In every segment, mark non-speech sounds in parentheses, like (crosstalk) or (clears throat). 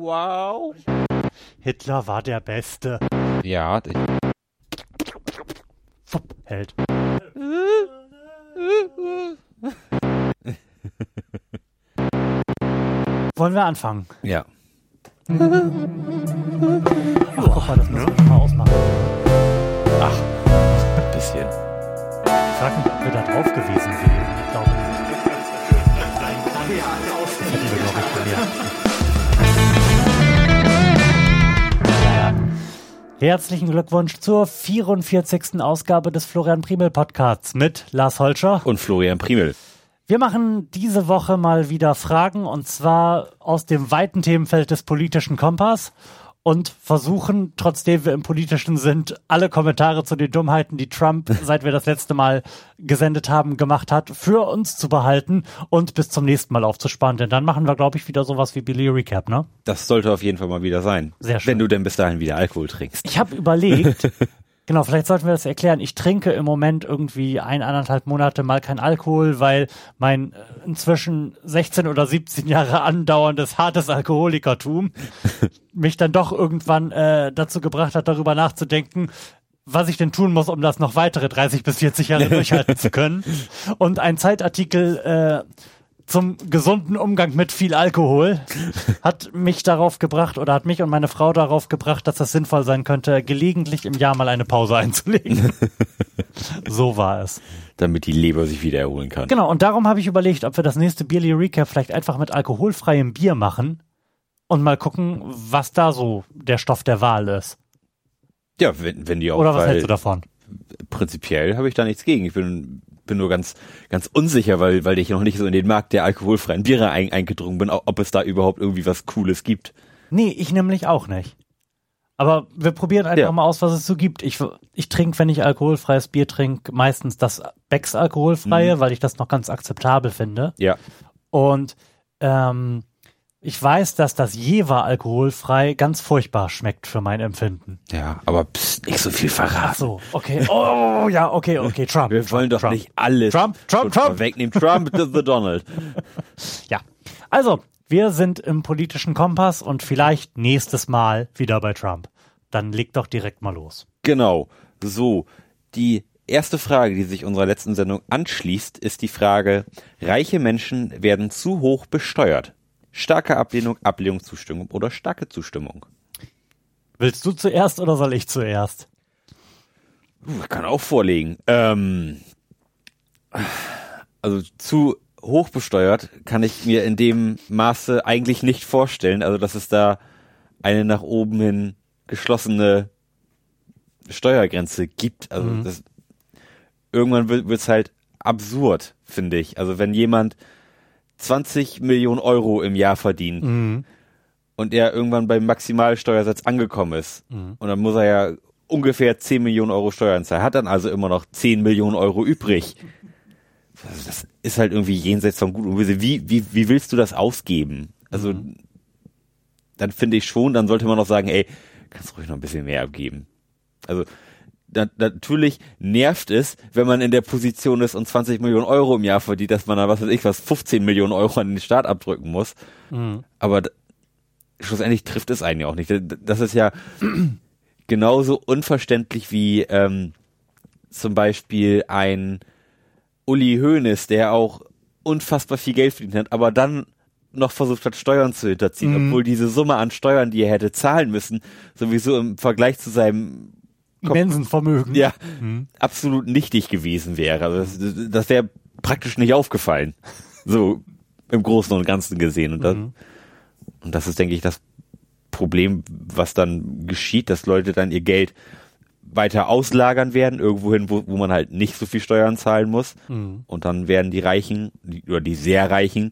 Wow. Hitler war der Beste. Ja, ich, Fupp, Held. Wollen wir anfangen? ja. Ach, guck mal, das müssen wir mal ausmachen. Ein bisschen. Ich frage mich, ob wir da drauf gewesen wären. Ich glaube nicht. Das hätten wir, glaube ich, gelernt. Herzlichen Glückwunsch zur 44. Ausgabe des Florian Primel Podcasts mit Lars Holscher. Und Florian Primel. Wir machen diese Woche mal wieder Fragen und zwar aus dem weiten Themenfeld des politischen Kompass und versuchen, trotzdem wir im politischen sind, alle Kommentare zu den Dummheiten, die Trump, (laughs) seit wir das letzte Mal gesendet haben, gemacht hat, für uns zu behalten und bis zum nächsten Mal aufzusparen. Denn dann machen wir, glaube ich, wieder sowas wie Billy Recap, ne? Das sollte auf jeden Fall mal wieder sein. Sehr schön. Wenn du denn bis dahin wieder Alkohol trinkst. Ich habe überlegt, (laughs) genau, vielleicht sollten wir das erklären. Ich trinke im Moment irgendwie ein, anderthalb Monate mal kein Alkohol, weil mein äh, inzwischen 16 oder 17 Jahre andauerndes hartes Alkoholikertum (laughs) mich dann doch irgendwann äh, dazu gebracht hat, darüber nachzudenken, was ich denn tun muss, um das noch weitere 30 bis 40 Jahre durchhalten zu können. (laughs) Und ein Zeitartikel äh, zum gesunden Umgang mit viel Alkohol hat mich darauf gebracht oder hat mich und meine Frau darauf gebracht, dass das sinnvoll sein könnte, gelegentlich im Jahr mal eine Pause einzulegen. (laughs) so war es. Damit die Leber sich wieder erholen kann. Genau, und darum habe ich überlegt, ob wir das nächste Beerly Recap vielleicht einfach mit alkoholfreiem Bier machen und mal gucken, was da so der Stoff der Wahl ist. Ja, wenn, wenn die auch Oder was hältst du davon? prinzipiell habe ich da nichts gegen. Ich bin, bin nur ganz, ganz unsicher, weil, weil ich noch nicht so in den Markt der alkoholfreien Biere ein, eingedrungen bin, ob es da überhaupt irgendwie was Cooles gibt. Nee, ich nämlich auch nicht. Aber wir probieren einfach Ja. mal aus, was es so gibt. Ich, ich trinke, wenn ich alkoholfreies Bier trinke, meistens das Becks alkoholfreie, weil ich das noch ganz akzeptabel finde. Ja. Und ähm, ich weiß, dass das Jever alkoholfrei ganz furchtbar schmeckt für mein Empfinden. Ja, aber pst, nicht so viel Ach verraten. so, okay. Oh, ja, okay, okay. (laughs) Trump. Wir wollen doch Trump. nicht alles Trump, Trump, Trump. vorwegnehmen. Trump to the Donald. (laughs) Ja. Also, wir sind im politischen Kompass und vielleicht nächstes Mal wieder bei Trump. Dann leg doch direkt mal los. Genau. So, die erste Frage, die sich unserer letzten Sendung anschließt, ist die Frage, reiche Menschen werden zu hoch besteuert. Starke Ablehnung, Ablehnung, Zustimmung oder starke Zustimmung. Willst du zuerst oder soll ich zuerst? Uh, kann auch vorlegen. Ähm, also zu hoch besteuert kann ich mir in dem Maße eigentlich nicht vorstellen. Also dass es da eine nach oben hin geschlossene Steuergrenze gibt. Also das, irgendwann wird es halt absurd, finde ich. Also wenn jemand 20 Millionen Euro im Jahr verdient und er irgendwann beim Maximalsteuersatz angekommen ist und dann muss er ja ungefähr 10 Millionen Euro Steuern zahlen, hat dann also immer noch 10 Millionen Euro übrig. Also das ist halt irgendwie jenseits von Gut und Böse. Wie, wie, wie willst du das ausgeben? Also dann finde ich schon, dann sollte man noch sagen, ey, kannst ruhig noch ein bisschen mehr abgeben. Also da, natürlich nervt es, wenn man in der Position ist und 20 Millionen Euro im Jahr verdient, dass man da, was weiß ich, was 15 Millionen Euro an den Staat abdrücken muss. Aber d- schlussendlich trifft es einen ja auch nicht. Das ist ja (clears throat) genauso unverständlich wie ähm, zum Beispiel ein Uli Hoeneß, der auch unfassbar viel Geld verdient hat, aber dann noch versucht hat, Steuern zu hinterziehen, obwohl diese Summe an Steuern, die er hätte zahlen müssen, sowieso im Vergleich zu seinem Immensen Vermögen. ja, absolut nichtig gewesen wäre. Also das, das wäre praktisch nicht aufgefallen. So im Großen und Ganzen gesehen. Und das, und das ist, denke ich, das Problem, was dann geschieht, dass Leute dann ihr Geld weiter auslagern werden, irgendwohin, wo, wo man halt nicht so viel Steuern zahlen muss. Und dann werden die Reichen, die, oder die sehr Reichen,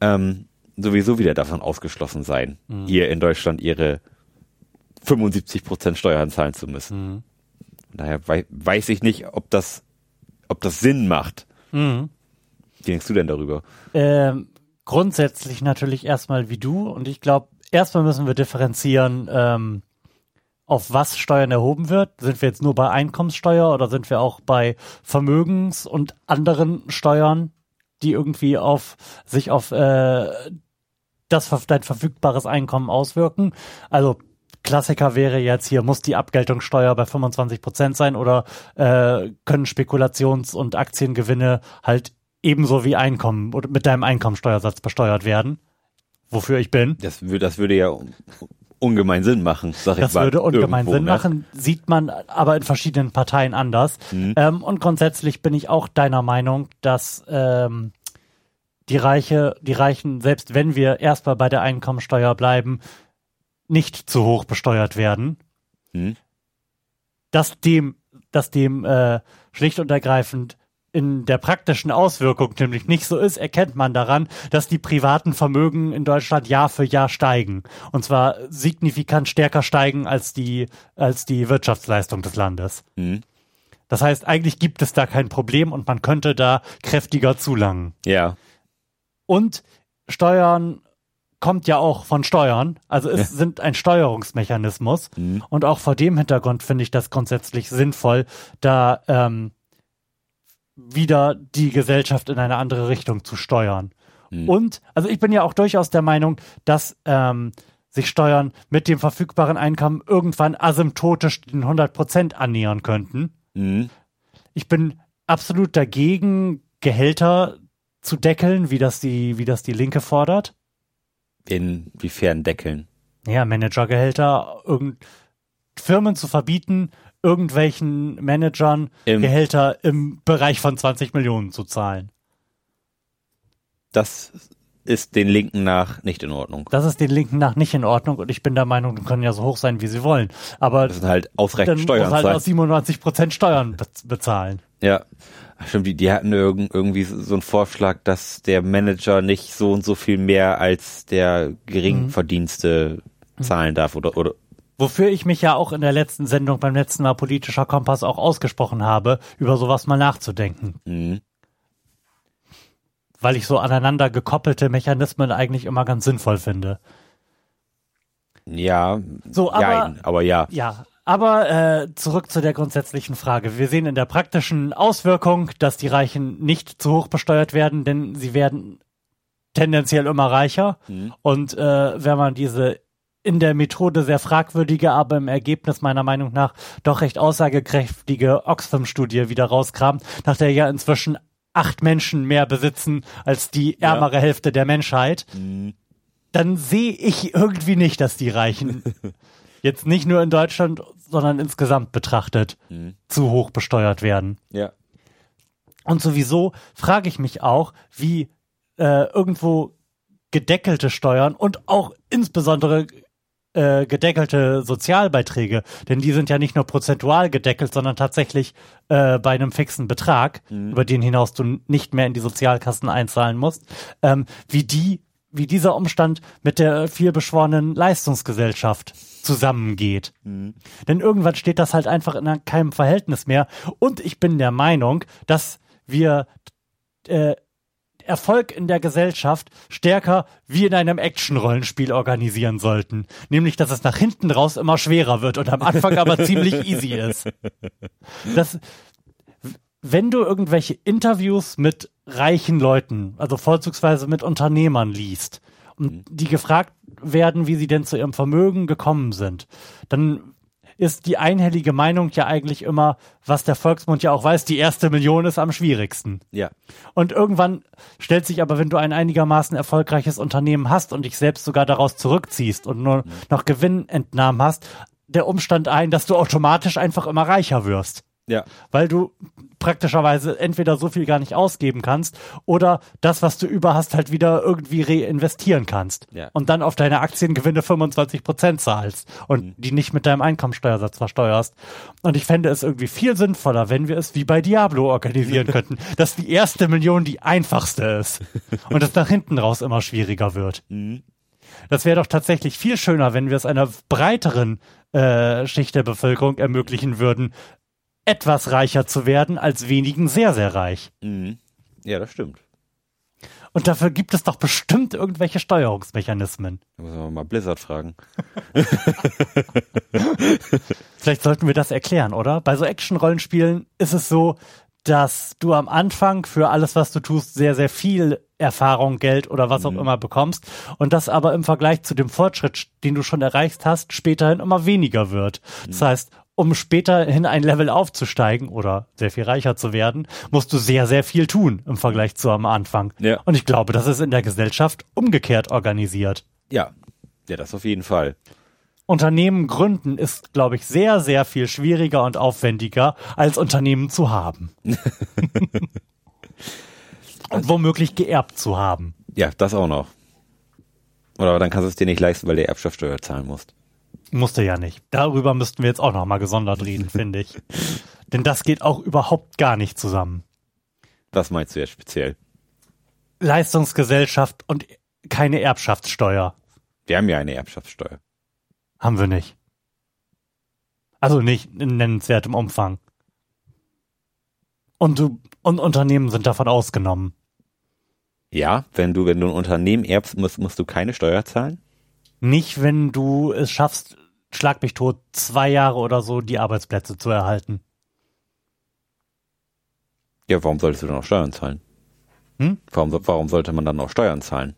ähm, sowieso wieder davon ausgeschlossen sein, hier in Deutschland ihre 75 Prozent Steuern zahlen zu müssen. Daher wei weiß ich nicht, ob das, ob das Sinn macht. Mhm. Wie denkst du denn darüber? Ähm, grundsätzlich natürlich erstmal wie du und ich glaube, erstmal müssen wir differenzieren, ähm, auf was Steuern erhoben wird. Sind wir jetzt nur bei Einkommenssteuer oder sind wir auch bei Vermögens- und anderen Steuern, die irgendwie auf sich auf äh, das auf dein verfügbares Einkommen auswirken. Also Klassiker wäre jetzt hier, muss die Abgeltungssteuer bei 25 Prozent sein oder äh, können Spekulations- und Aktiengewinne halt ebenso wie Einkommen oder mit deinem Einkommensteuersatz besteuert werden? Wofür ich bin. Das, würde, das würde ja ungemein Sinn machen, sag ich Das mal. würde ungemein irgendwo, Sinn ne? machen, sieht man aber in verschiedenen Parteien anders. Mhm. Ähm, und grundsätzlich bin ich auch deiner Meinung, dass ähm, die Reiche, die Reichen, selbst wenn wir erstmal bei der Einkommensteuer bleiben, nicht zu hoch besteuert werden. Mhm. Dass dem, dass dem äh, schlicht und ergreifend in der praktischen Auswirkung nämlich nicht so ist, erkennt man daran, dass die privaten Vermögen in Deutschland Jahr für Jahr steigen. Und zwar signifikant stärker steigen als die, als die Wirtschaftsleistung des Landes. Mhm. Das heißt, eigentlich gibt es da kein Problem und man könnte da kräftiger zulangen. Ja. Und Steuern kommt ja auch von Steuern. Also es Ja. sind ein Steuerungsmechanismus. Mhm. Und auch vor dem Hintergrund finde ich das grundsätzlich sinnvoll, da ähm, wieder die Gesellschaft in eine andere Richtung zu steuern. Mhm. Und, also ich bin ja auch durchaus der Meinung, dass ähm, sich Steuern mit dem verfügbaren Einkommen irgendwann asymptotisch den 100 Prozent annähern könnten. Mhm. Ich bin absolut dagegen, Gehälter zu deckeln, wie das die, wie das die Linke fordert. Inwiefern deckeln? Ja, Managergehälter, irgend Firmen zu verbieten, irgendwelchen Managern Im- Gehälter im Bereich von 20 Millionen zu zahlen. Das ist den Linken nach nicht in Ordnung. Das ist den Linken nach nicht in Ordnung und ich bin der Meinung, die können ja so hoch sein, wie sie wollen. Aber Das sind halt ausreichend Steuern muss halt zahlen. aus 97 Prozent Steuern be bezahlen. Ja. Ach, Stimmt, die, die hatten irgend, irgendwie so einen Vorschlag, dass der Manager nicht so und so viel mehr als der Geringverdienste zahlen darf oder, oder Wofür ich mich ja auch in der letzten Sendung beim letzten Mal politischer Kompass auch ausgesprochen habe, über sowas mal nachzudenken. mhm. Weil ich so aneinander gekoppelte Mechanismen eigentlich immer ganz sinnvoll finde. ja, So, aber- jein, aber ja. Ja, aber äh, zurück zu der grundsätzlichen Frage. Wir sehen in der praktischen Auswirkung, dass die Reichen nicht zu hoch besteuert werden, denn sie werden tendenziell immer reicher. Mhm. Und äh, wenn man diese in der Methode sehr fragwürdige, aber im Ergebnis meiner Meinung nach doch recht aussagekräftige Oxfam-Studie wieder rauskramt, nach der ja inzwischen acht Menschen mehr besitzen als die Ja. ärmere Hälfte der Menschheit, Mhm. dann sehe ich irgendwie nicht, dass die Reichen (laughs) jetzt nicht nur in Deutschland, sondern insgesamt betrachtet Mhm. zu hoch besteuert werden. Ja. Und sowieso frage ich mich auch, wie äh, irgendwo gedeckelte Steuern und auch insbesondere äh, gedeckelte Sozialbeiträge, denn die sind ja nicht nur prozentual gedeckelt, sondern tatsächlich äh, bei einem fixen Betrag, über den hinaus du nicht mehr in die Sozialkassen einzahlen musst, ähm, wie die, wie dieser Umstand mit der vielbeschworenen Leistungsgesellschaft zusammengeht. Denn irgendwann steht das halt einfach in keinem Verhältnis mehr. Und ich bin der Meinung, dass wir äh, Erfolg in der Gesellschaft stärker wie in einem Action-Rollenspiel organisieren sollten. Nämlich, dass es nach hinten raus immer schwerer wird und am Anfang aber (laughs) ziemlich easy ist. Das, wenn du irgendwelche Interviews mit reichen Leuten, also vorzugsweise mit Unternehmern liest, die gefragt werden, wie sie denn zu ihrem Vermögen gekommen sind, dann ist die einhellige Meinung ja eigentlich immer, was der Volksmund ja auch weiß, die erste Million ist am schwierigsten. Ja. Und irgendwann stellt sich aber, wenn du ein einigermaßen erfolgreiches Unternehmen hast und dich selbst sogar daraus zurückziehst und nur noch Gewinnentnahmen hast, der Umstand ein, dass du automatisch einfach immer reicher wirst. Ja. Weil du praktischerweise entweder so viel gar nicht ausgeben kannst oder das, was du über hast, halt wieder irgendwie reinvestieren kannst. Ja. Und dann auf deine Aktiengewinne 25 Prozent zahlst und die nicht mit deinem Einkommensteuersatz versteuerst. Und ich fände es irgendwie viel sinnvoller, wenn wir es wie bei Diablo organisieren (laughs) könnten, dass die erste Million die einfachste ist (laughs) und es nach hinten raus immer schwieriger wird. Das wäre doch tatsächlich viel schöner, wenn wir es einer breiteren äh, Schicht der Bevölkerung ermöglichen würden, etwas reicher zu werden als wenigen sehr, sehr reich. Mhm. Ja, das stimmt. Und dafür gibt es doch bestimmt irgendwelche Steuerungsmechanismen. Da muss man mal Blizzard fragen. (laughs) Vielleicht sollten wir das erklären, oder? Bei so Action-Rollenspielen ist es so, dass du am Anfang für alles, was du tust, sehr, sehr viel Erfahrung, Geld oder was auch Mhm. immer bekommst und das aber im Vergleich zu dem Fortschritt, den du schon erreicht hast, späterhin immer weniger wird. Mhm. Das heißt, um späterhin ein Level aufzusteigen oder sehr viel reicher zu werden, musst du sehr, sehr viel tun im Vergleich zu am Anfang. Ja. Und ich glaube, das ist in der Gesellschaft umgekehrt organisiert. Ja. Ja, das auf jeden Fall. Unternehmen gründen ist, glaube ich, sehr, sehr viel schwieriger und aufwendiger, als Unternehmen zu haben. (laughs) und womöglich geerbt zu haben. Ja, das auch noch. Oder dann kannst du es dir nicht leisten, weil du Erbschaftssteuer zahlen musst. Musste ja nicht. Darüber müssten wir jetzt auch noch mal gesondert reden, (laughs) finde ich. Denn das geht auch überhaupt gar nicht zusammen. Was meinst du jetzt speziell? Leistungsgesellschaft und keine Erbschaftssteuer Wir haben ja eine Erbschaftssteuer. haben wir nicht. Also nicht in nennenswertem Umfang. Und du und Unternehmen sind davon ausgenommen. Ja, wenn du, wenn du ein Unternehmen erbst, musst, musst du keine Steuer zahlen? Nicht, wenn du es schaffst, schlag mich tot, zwei Jahre oder so die Arbeitsplätze zu erhalten. Ja, warum solltest du dann auch Steuern zahlen? Hm? Warum, warum sollte man dann auch Steuern zahlen?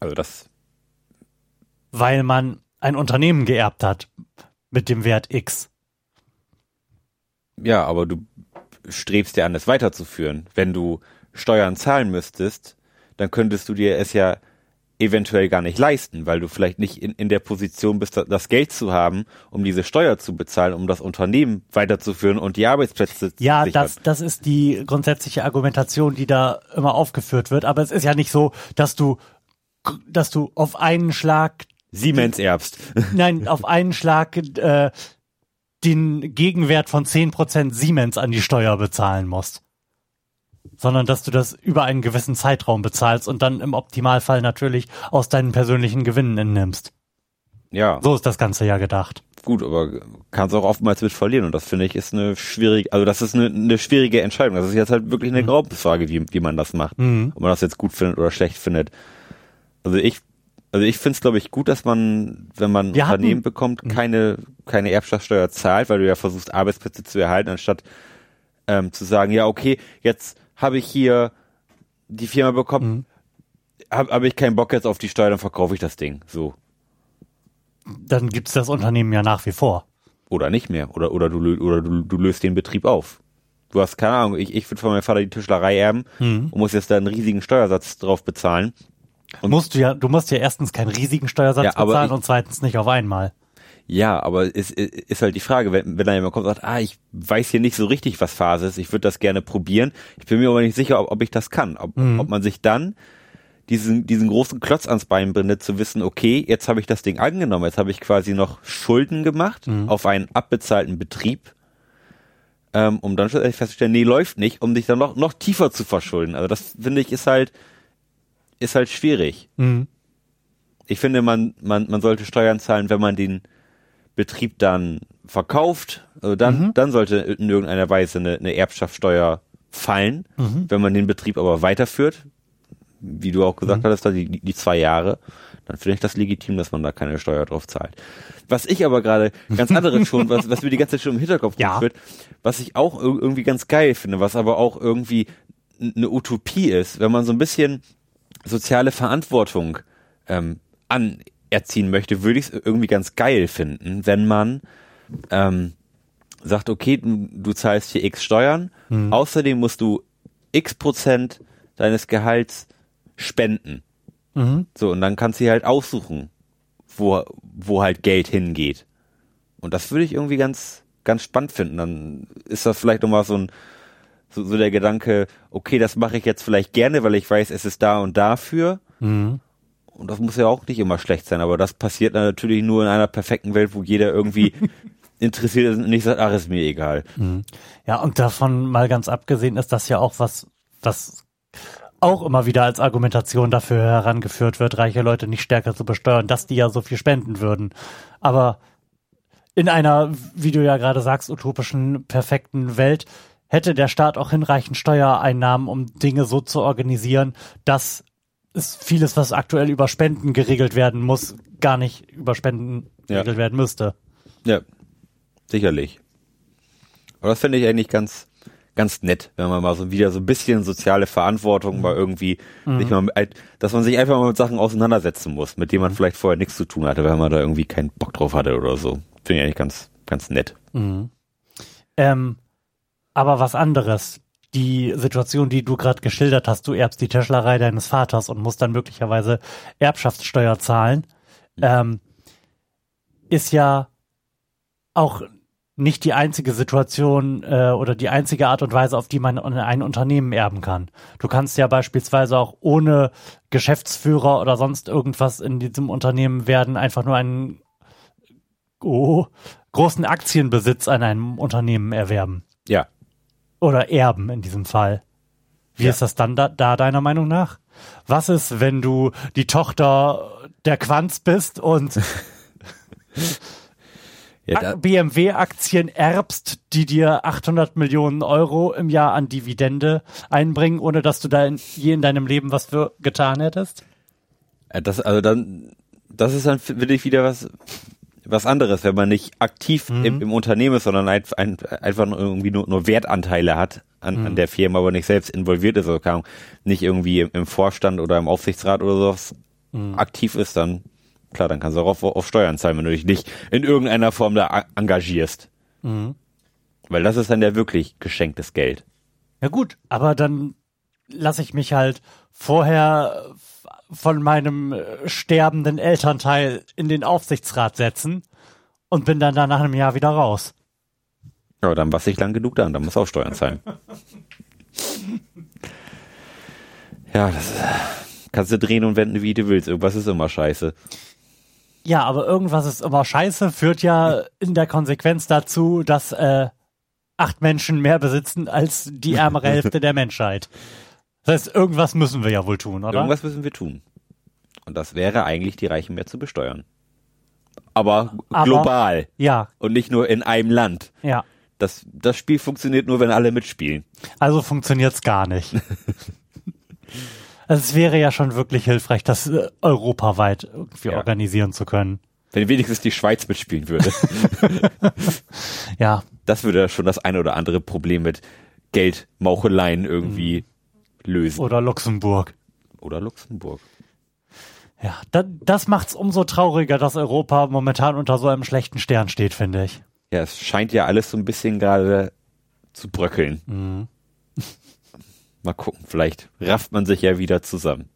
Also das, Weil man ein Unternehmen geerbt hat mit dem Wert X. ja, aber du strebst ja an, es weiterzuführen. Wenn du Steuern zahlen müsstest, dann könntest du dir es ja eventuell gar nicht leisten, weil du vielleicht nicht in, in der Position bist, da- das Geld zu haben, um diese Steuer zu bezahlen, um das Unternehmen weiterzuführen und die Arbeitsplätze zu Ja, sichern. das, das ist die grundsätzliche Argumentation, die da immer aufgeführt wird. Aber es ist ja nicht so, dass du, dass du auf einen Schlag, Siemens erbst. (laughs) nein, auf einen Schlag äh, den Gegenwert von 10% Siemens an die Steuer bezahlen musst. Sondern dass du das über einen gewissen Zeitraum bezahlst und dann im Optimalfall natürlich aus deinen persönlichen Gewinnen entnimmst. Ja. So ist das Ganze ja gedacht. gut, aber kannst auch oftmals mit verlieren und das finde ich ist eine schwierige, also das ist eine, eine schwierige Entscheidung. Das ist jetzt halt wirklich eine Glaubensfrage, wie, wie man das macht. Mhm. Ob man das jetzt gut findet oder schlecht findet. Also ich, also ich finde es glaube ich gut, dass man, wenn man ein Wir hatten- Unternehmen bekommt, keine, keine Erbschaftssteuer zahlt, weil du ja versuchst, Arbeitsplätze zu erhalten, anstatt ähm, zu sagen, ja, okay, jetzt habe ich hier die Firma bekommen, habe hab ich keinen Bock jetzt auf die Steuer, dann verkaufe ich das Ding. So. Dann gibt's das Unternehmen ja nach wie vor. Oder nicht mehr. Oder, oder, du, oder du, du löst den Betrieb auf. Du hast keine Ahnung, ich, ich würde von meinem Vater die Tischlerei erben und muss jetzt da einen riesigen Steuersatz drauf bezahlen. Und- musst du ja, du musst ja erstens keinen riesigen Steuersatz Ja, bezahlen ich- und zweitens nicht auf einmal. Ja, aber es ist, ist halt die Frage, wenn, wenn da jemand kommt und sagt, ah, ich weiß hier nicht so richtig, was Phase ist, ich würde das gerne probieren, ich bin mir aber nicht sicher, ob, ob ich das kann. Ob, ob man sich dann diesen, diesen großen Klotz ans Bein bindet, zu wissen, okay, jetzt habe ich das Ding angenommen, jetzt habe ich quasi noch Schulden gemacht auf einen abbezahlten Betrieb, ähm, um dann schlussendlich festzustellen, nee, läuft nicht, um dich dann noch, noch tiefer zu verschulden. Also das finde ich ist halt, ist halt schwierig. Mhm. Ich finde, man, man, man sollte Steuern zahlen, wenn man den Betrieb dann verkauft. Also dann, dann sollte in irgendeiner Weise eine, eine Erbschaftssteuer fallen. Wenn man den Betrieb aber weiterführt, wie du auch gesagt hattest, da die, die zwei Jahre, dann finde ich das legitim, dass man da keine Steuer drauf zahlt. Was ich aber gerade ganz anderes (laughs) schon, was, was mir die ganze Zeit schon im Hinterkopf Ja. rumschwirrt, was ich auch ir- irgendwie ganz geil finde, was aber auch irgendwie eine Utopie ist, wenn man so ein bisschen soziale Verantwortung ähm, anerziehen möchte, würde ich es irgendwie ganz geil finden, wenn man ähm, sagt, okay, du, du zahlst hier x Steuern, außerdem musst du x Prozent deines Gehalts spenden. Mhm. So, und dann kannst du halt aussuchen, wo, wo halt Geld hingeht. Und das würde ich irgendwie ganz, ganz spannend finden. Dann ist das vielleicht nochmal so ein, so, so der Gedanke, okay, das mache ich jetzt vielleicht gerne, weil ich weiß, es ist da und dafür. Mhm. Und das muss ja auch nicht immer schlecht sein, aber das passiert dann natürlich nur in einer perfekten Welt, wo jeder irgendwie (laughs) interessiert ist und nicht sagt, ach, ist mir egal. Ja, und davon mal ganz abgesehen ist das ja auch was, was auch immer wieder als Argumentation dafür herangeführt wird, reiche Leute nicht stärker zu besteuern, dass die ja so viel spenden würden. Aber in einer, wie du ja gerade sagst, utopischen, perfekten Welt hätte der Staat auch hinreichend Steuereinnahmen, um Dinge so zu organisieren, dass es vieles, was aktuell über Spenden geregelt werden muss, gar nicht über Spenden Ja. geregelt werden müsste. Ja, sicherlich. Aber das finde ich eigentlich ganz, ganz nett, wenn man mal so wieder so ein bisschen soziale Verantwortung mal irgendwie, Mhm. sich mal, dass man sich einfach mal mit Sachen auseinandersetzen muss, mit denen man vielleicht vorher nichts zu tun hatte, weil man da irgendwie keinen Bock drauf hatte oder so. Finde ich eigentlich ganz, ganz nett. Ähm, aber was anderes. Die Situation, die du gerade geschildert hast, du erbst die Tischlerei deines Vaters und musst dann möglicherweise Erbschaftssteuer zahlen, ähm, ist ja auch nicht die einzige Situation äh, oder die einzige Art und Weise, auf die man ein Unternehmen erben kann. Du kannst ja beispielsweise auch ohne Geschäftsführer oder sonst irgendwas in diesem Unternehmen werden, einfach nur einen oh, großen Aktienbesitz an einem Unternehmen erwerben. Ja. Oder erben in diesem Fall. Wie Ja. ist das dann da, da deiner Meinung nach? Was ist, wenn du die Tochter der Quanz bist und (laughs) ja BMW-Aktien erbst, die dir 800 Millionen Euro im Jahr an Dividende einbringen, ohne dass du da in, je in deinem Leben was für getan hättest? äh, das, also dann, das ist dann wirklich wieder was, was anderes, wenn man nicht aktiv im, im Unternehmen ist, sondern ein, ein, einfach nur irgendwie nur, nur Wertanteile hat an, an der Firma, aber nicht selbst involviert ist, oder keine Ahnung, nicht irgendwie im, im Vorstand oder im Aufsichtsrat oder sowas aktiv ist, dann klar, dann kannst du auch auf, auf Steuern zahlen, wenn du dich nicht in irgendeiner Form da engagierst. Weil das ist dann ja wirklich geschenktes Geld. Ja gut, aber dann lasse ich mich halt vorher von meinem äh, sterbenden Elternteil in den Aufsichtsrat setzen und bin dann da nach einem Jahr wieder raus. Ja, dann warst du nicht lang genug da und dann musst du auch Steuern zahlen. ja, das äh, kannst du drehen und wenden, wie du willst. Irgendwas ist immer scheiße. Ja, aber irgendwas ist immer scheiße, führt ja in der Konsequenz dazu, dass äh, acht Menschen mehr besitzen als die ärmere (laughs) Hälfte der Menschheit. Das heißt, irgendwas müssen wir ja wohl tun, oder? Irgendwas müssen wir tun. Und das wäre eigentlich, die Reichen mehr zu besteuern. Aber, Aber- global Ja, und nicht nur in einem Land. ja. Das, das Spiel funktioniert nur, wenn alle mitspielen. Also funktioniert's gar nicht. also (laughs) es wäre ja schon wirklich hilfreich, das äh, europaweit irgendwie Ja. organisieren zu können. Wenn wenigstens die Schweiz mitspielen würde. (laughs) Ja, das würde schon das eine oder andere Problem mit Geldmaucheleien irgendwie lösen. oder Luxemburg. Oder Luxemburg. Ja, da, das macht's umso trauriger, dass Europa momentan unter so einem schlechten Stern steht, finde ich. Ja, es scheint ja alles so ein bisschen gerade zu bröckeln. (laughs) Mal gucken, vielleicht rafft man sich ja wieder zusammen.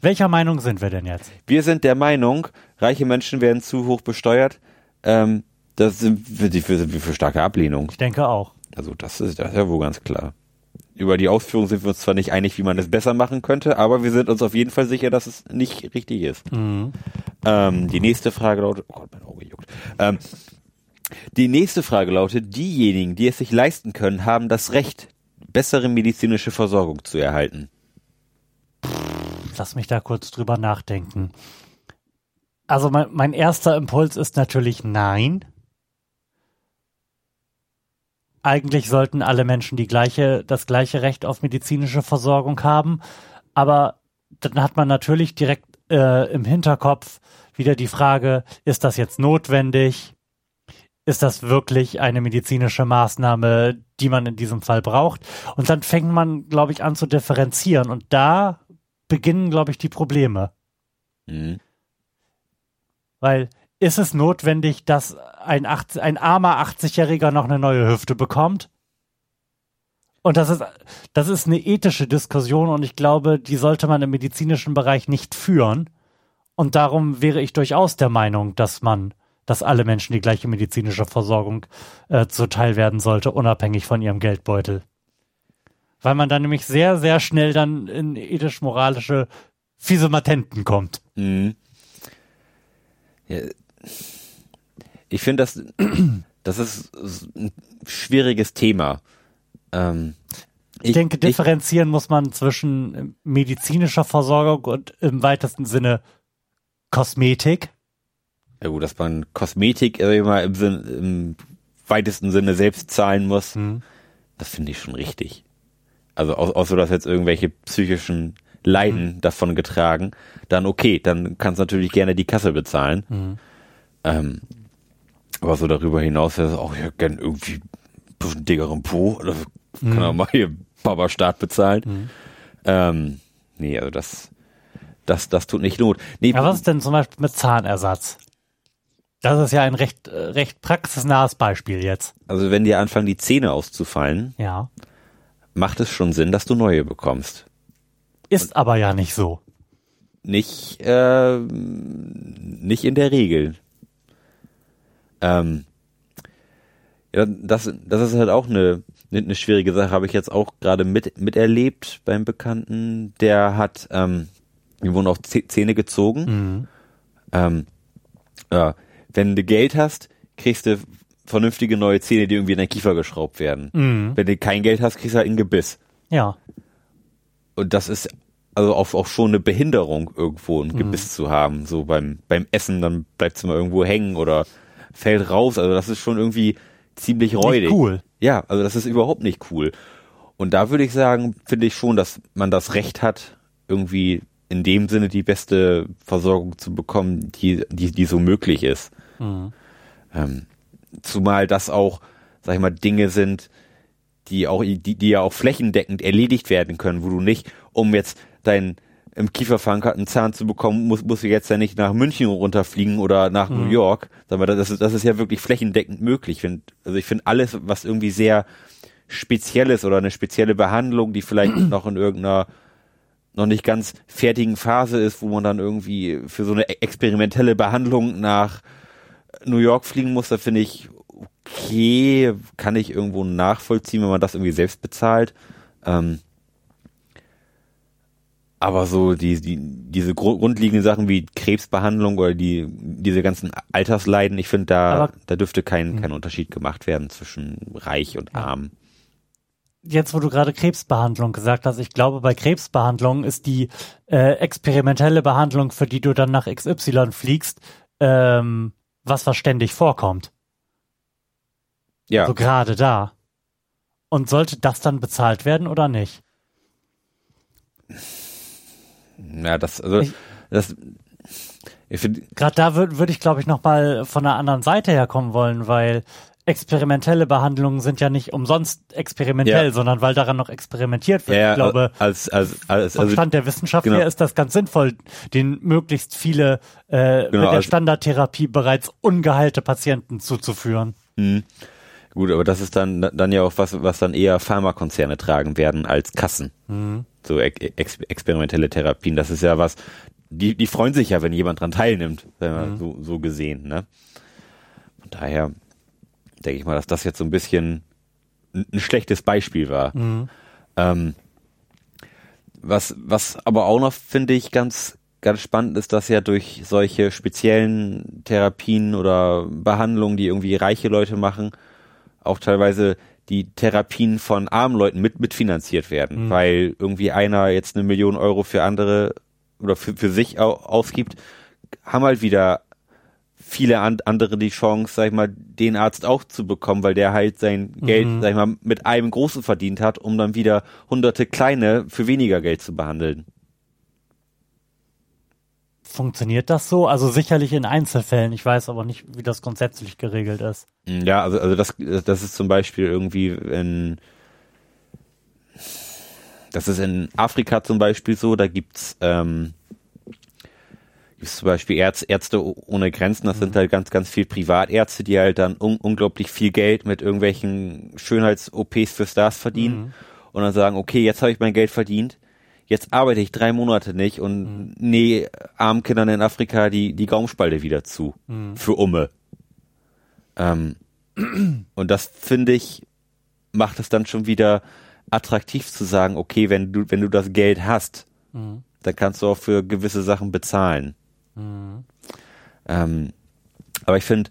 Welcher Meinung sind wir denn jetzt? Wir sind der Meinung, reiche Menschen werden zu hoch besteuert. Ähm, das sind wir für, für starke Ablehnung. Ich denke auch. Also das ist, das ist ja wohl ganz klar. Über die Ausführung sind wir uns zwar nicht einig, wie man es besser machen könnte, aber wir sind uns auf jeden Fall sicher, dass es nicht richtig ist. Ähm, die nächste Frage lautet, oh Gott, mein Auge juckt. Ähm, die nächste Frage lautet, diejenigen, die es sich leisten können, haben das Recht, bessere medizinische Versorgung zu erhalten. Lass mich da kurz drüber nachdenken. Also mein, mein erster Impuls ist natürlich nein. Eigentlich sollten alle Menschen die gleiche, das gleiche Recht auf medizinische Versorgung haben, aber dann hat man natürlich direkt äh, im Hinterkopf wieder die Frage, ist das jetzt notwendig? Ist das wirklich eine medizinische Maßnahme, die man in diesem Fall braucht? Und dann fängt man, glaube ich, an zu differenzieren. Und da beginnen, glaube ich, die Probleme. Mhm. Weil ist es notwendig, dass ein, 80, ein armer 80-Jähriger noch eine neue Hüfte bekommt? Und das ist, das ist eine ethische Diskussion und ich glaube, die sollte man im medizinischen Bereich nicht führen. Und darum wäre ich durchaus der Meinung, dass man, dass alle Menschen die gleiche medizinische Versorgung äh, zuteil werden sollte, unabhängig von ihrem Geldbeutel. Weil man dann nämlich sehr, sehr schnell dann in ethisch-moralische Fiesematenten kommt. Mhm. Ja, ich finde, das, (clears throat) das ist ein schwieriges Thema. Ähm, Ich, denke, differenzieren muss man zwischen medizinischer Versorgung und im weitesten Sinne Kosmetik. Ja gut, dass man Kosmetik immer im, Sinn, im weitesten Sinne selbst zahlen muss, das finde ich schon richtig. Also au- außer dass jetzt irgendwelche psychischen Leiden davon getragen, dann okay, dann kannst du natürlich gerne die Kasse bezahlen. Ähm, aber so darüber hinaus wäre es auch, ich hätte gern irgendwie ein bisschen dickeren Po, oder kann auch mal hier Baba-Staat bezahlen. Ähm, nee, also das, das, das tut nicht Not. Nee, Ja, was ist denn zum Beispiel mit Zahnersatz? Das ist ja ein recht, äh, recht praxisnahes Beispiel jetzt. also wenn dir anfangen, die Zähne auszufallen, Ja. macht es schon Sinn, dass du neue bekommst. Ist aber ja nicht so. Nicht, äh, nicht in der Regel. Ähm, ja, das, das ist halt auch eine, eine, eine schwierige Sache, habe ich jetzt auch gerade mit, miterlebt beim Bekannten. Der hat, ähm, ihm wurden auch Zäh- Zähne gezogen. Mhm. Ähm, ja, wenn du Geld hast, kriegst du vernünftige neue Zähne, die irgendwie in deinen Kiefer geschraubt werden. Mhm. Wenn du kein Geld hast, kriegst du halt ein Gebiss. Ja. Und das ist also auch, auch schon eine Behinderung, irgendwo ein Gebiss zu haben. So beim, beim Essen, dann bleibt es mal irgendwo hängen oder fällt raus. Also das ist schon irgendwie ziemlich räudig. Nicht cool. Ja, also das ist überhaupt nicht cool. Und da würde ich sagen, finde ich schon, dass man das Recht hat, irgendwie in dem Sinne die beste Versorgung zu bekommen, die, die, die so möglich ist. Ähm, zumal das auch, sag ich mal, Dinge sind, die auch, die, die ja auch flächendeckend erledigt werden können, wo du nicht, um jetzt deinen im Kiefer verankerten Zahn zu bekommen, muss, musst du jetzt ja nicht nach München runterfliegen oder nach New York. Mal, das ist, das ist ja wirklich flächendeckend möglich. Ich find, also ich finde alles, was irgendwie sehr Spezielles oder eine spezielle Behandlung, die vielleicht (clears throat) noch in irgendeiner noch nicht ganz fertigen Phase ist, wo man dann irgendwie für so eine experimentelle Behandlung nach New York fliegen muss, da finde ich okay, kann ich irgendwo nachvollziehen, wenn man das irgendwie selbst bezahlt. Ähm, aber so die, die, diese gru- grundlegenden Sachen wie Krebsbehandlung oder die, diese ganzen Altersleiden, ich finde, da, Aber- da dürfte kein, kein Unterschied gemacht werden zwischen reich und arm. Jetzt, wo du gerade Krebsbehandlung gesagt hast, ich glaube, bei Krebsbehandlung ist die äh, experimentelle Behandlung, für die du dann nach XY fliegst, ähm, was was ständig vorkommt. Ja, So gerade da. Und sollte das dann bezahlt werden oder nicht? Ja, das, also, Ich- das, ich finde, Gerade da würde würd ich, glaube ich, nochmal von der anderen Seite herkommen wollen, weil experimentelle Behandlungen sind ja nicht umsonst experimentell, Ja. sondern weil daran noch experimentiert wird. ja, ich glaube, als, als, als, vom also, Stand der Wissenschaft genau. her ist das ganz sinnvoll, den möglichst viele äh, mit der also- Standardtherapie bereits ungeheilte Patienten zuzuführen. Gut, aber das ist dann dann ja auch was, was dann eher Pharmakonzerne tragen werden als Kassen. So ex experimentelle Therapien. Das ist ja was, die, die freuen sich ja, wenn jemand dran teilnimmt, mal, so, so gesehen. Ne? Von daher denke ich mal, dass das jetzt so ein bisschen ein, schlechtes Beispiel war. Ähm, was, was aber auch noch, finde ich, ganz, ganz spannend ist, dass ja durch solche speziellen Therapien oder Behandlungen, die irgendwie reiche Leute machen, auch teilweise die Therapien von armen Leuten mit mitfinanziert werden, weil irgendwie einer jetzt eine Million Euro für andere oder für, für sich au ausgibt, haben halt wieder viele an, andere die Chance, sag ich mal, den Arzt auch zu bekommen, weil der halt sein Geld, sag ich mal, mit einem großen verdient hat, um dann wieder hunderte kleine für weniger Geld zu behandeln. Funktioniert das so? Also sicherlich in Einzelfällen. Ich weiß aber nicht, wie das grundsätzlich geregelt ist. Ja, also, also das, das ist zum Beispiel irgendwie in, das ist in Afrika zum Beispiel so, da gibt's, ähm, gibt's zum Beispiel Ärz, Ärzte ohne Grenzen, das sind halt ganz, ganz viel Privatärzte, die halt dann un unglaublich viel Geld mit irgendwelchen Schönheits-OPs für Stars verdienen und dann sagen, okay, jetzt habe ich mein Geld verdient, jetzt arbeite ich drei Monate nicht und nee, armen Kindern in Afrika die, die Gaumspalte wieder zu. Für Umme. Ähm, (clears throat) und das finde ich, macht es dann schon wieder attraktiv zu sagen, okay, wenn du, wenn du das Geld hast, dann kannst du auch für gewisse Sachen bezahlen. Ähm, aber ich finde,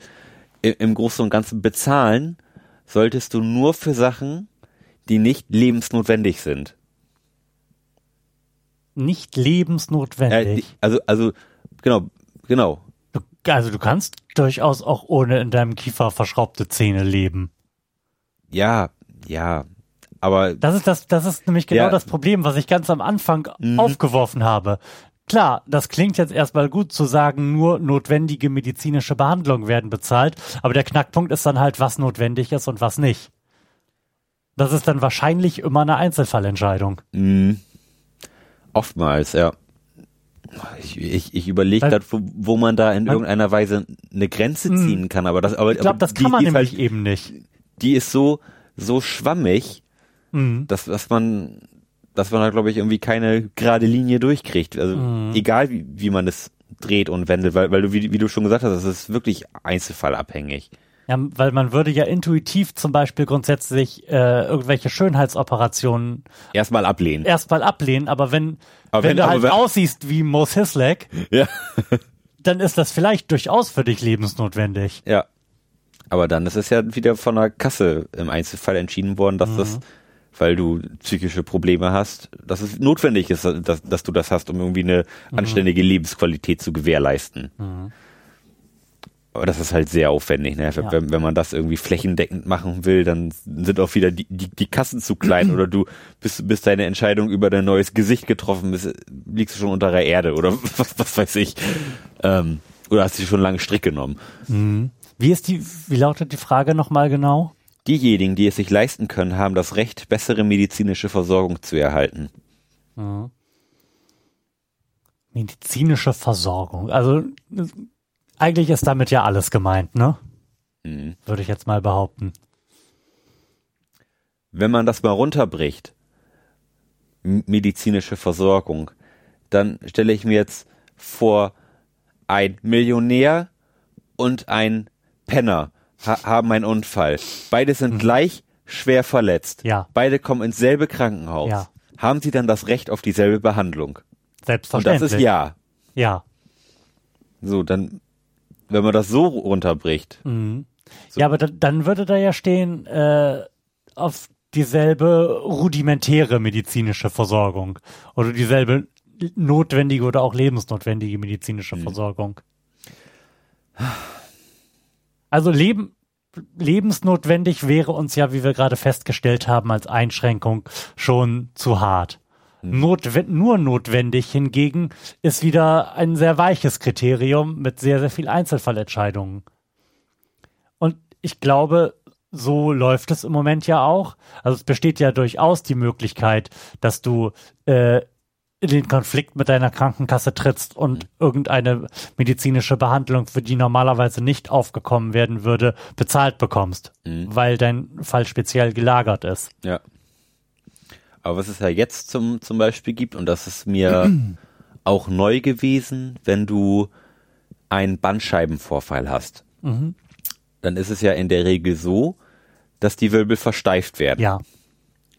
im, im Großen und Ganzen bezahlen solltest du nur für Sachen, die nicht lebensnotwendig sind. Nicht Äh, lebensnotwendig. die, also, also, genau, genau. Du, also du kannst durchaus auch ohne in deinem Kiefer verschraubte Zähne leben. Ja, ja. Aber Das ist das, das ist nämlich genau Ja. das Problem, was ich ganz am Anfang Mhm. aufgeworfen habe. Klar, das klingt jetzt erstmal gut zu sagen, nur notwendige medizinische Behandlungen werden bezahlt, aber der Knackpunkt ist dann halt, was notwendig ist und was nicht. Das ist dann wahrscheinlich immer eine Einzelfallentscheidung. Mhm. Oftmals, ja. Ich, ich, ich überlege gerade, wo, wo man da in irgendeiner Weise eine Grenze Mhm. ziehen kann, aber das, aber, Ich glaube, das die, kann man die nämlich halt, eben nicht. die ist so, so schwammig, Mhm. dass, dass man, dass man da glaube ich irgendwie keine gerade Linie durchkriegt. Also Mhm. egal wie, wie man es dreht und wendet, weil, weil du, wie, wie du schon gesagt hast, es ist wirklich einzelfallabhängig. Ja, weil man würde ja intuitiv zum Beispiel grundsätzlich äh, irgendwelche Schönheitsoperationen Erstmal ablehnen. erstmal ablehnen, aber wenn, Aber wenn, wenn- du halt wenn- aussiehst wie Mo Sislek, (laughs) Ja. dann ist das vielleicht durchaus für dich lebensnotwendig. Ja. Aber dann ist es ja wieder von der Kasse im Einzelfall entschieden worden, dass das, weil du psychische Probleme hast, dass es notwendig ist, dass, dass du das hast, um irgendwie eine anständige Lebensqualität zu gewährleisten. Aber das ist halt sehr aufwendig, ne? Wenn, Ja. wenn, wenn man das irgendwie flächendeckend machen will, dann sind auch wieder die, die, die Kassen zu klein oder du bis, bis deine Entscheidung über dein neues Gesicht getroffen bist, liegst du schon unter der Erde oder (laughs) was, was weiß ich. Ähm, oder hast du schon lange Strick genommen. Wie ist die, wie lautet die Frage nochmal genau? Diejenigen, die es sich leisten können, haben das Recht, bessere medizinische Versorgung zu erhalten. Medizinische Versorgung. Also eigentlich ist damit ja alles gemeint, ne? Mhm. Würde ich jetzt mal behaupten. Wenn man das mal runterbricht, medizinische Versorgung, dann stelle ich mir jetzt vor, ein Millionär und ein Penner ha haben einen Unfall. Beide sind gleich schwer verletzt. Mhm. Ja. Beide kommen ins selbe Krankenhaus. Ja. Haben sie dann das Recht auf dieselbe Behandlung? Und das Selbstverständlich. ist ja. Ja. So, dann, wenn man das so runterbricht, Ja, aber da, dann würde da ja stehen, äh, auf dieselbe rudimentäre medizinische Versorgung oder dieselbe notwendige oder auch lebensnotwendige medizinische Versorgung. Also Leben, lebensnotwendig wäre uns ja, wie wir gerade festgestellt haben, als Einschränkung schon zu hart. Notwe nur notwendig hingegen ist wieder ein sehr weiches Kriterium mit sehr, sehr viel Einzelfallentscheidungen. Und ich glaube, so läuft es im Moment ja auch. Also es besteht ja durchaus die Möglichkeit, dass du äh, in den Konflikt mit deiner Krankenkasse trittst und irgendeine medizinische Behandlung, für die normalerweise nicht aufgekommen werden würde, bezahlt bekommst, weil dein Fall speziell gelagert ist. Ja. Aber was es ja jetzt zum, zum Beispiel gibt, und das ist mir (clears throat) auch neu gewesen, wenn du einen Bandscheibenvorfall hast, dann ist es ja in der Regel so, dass die Wirbel versteift werden. Ja,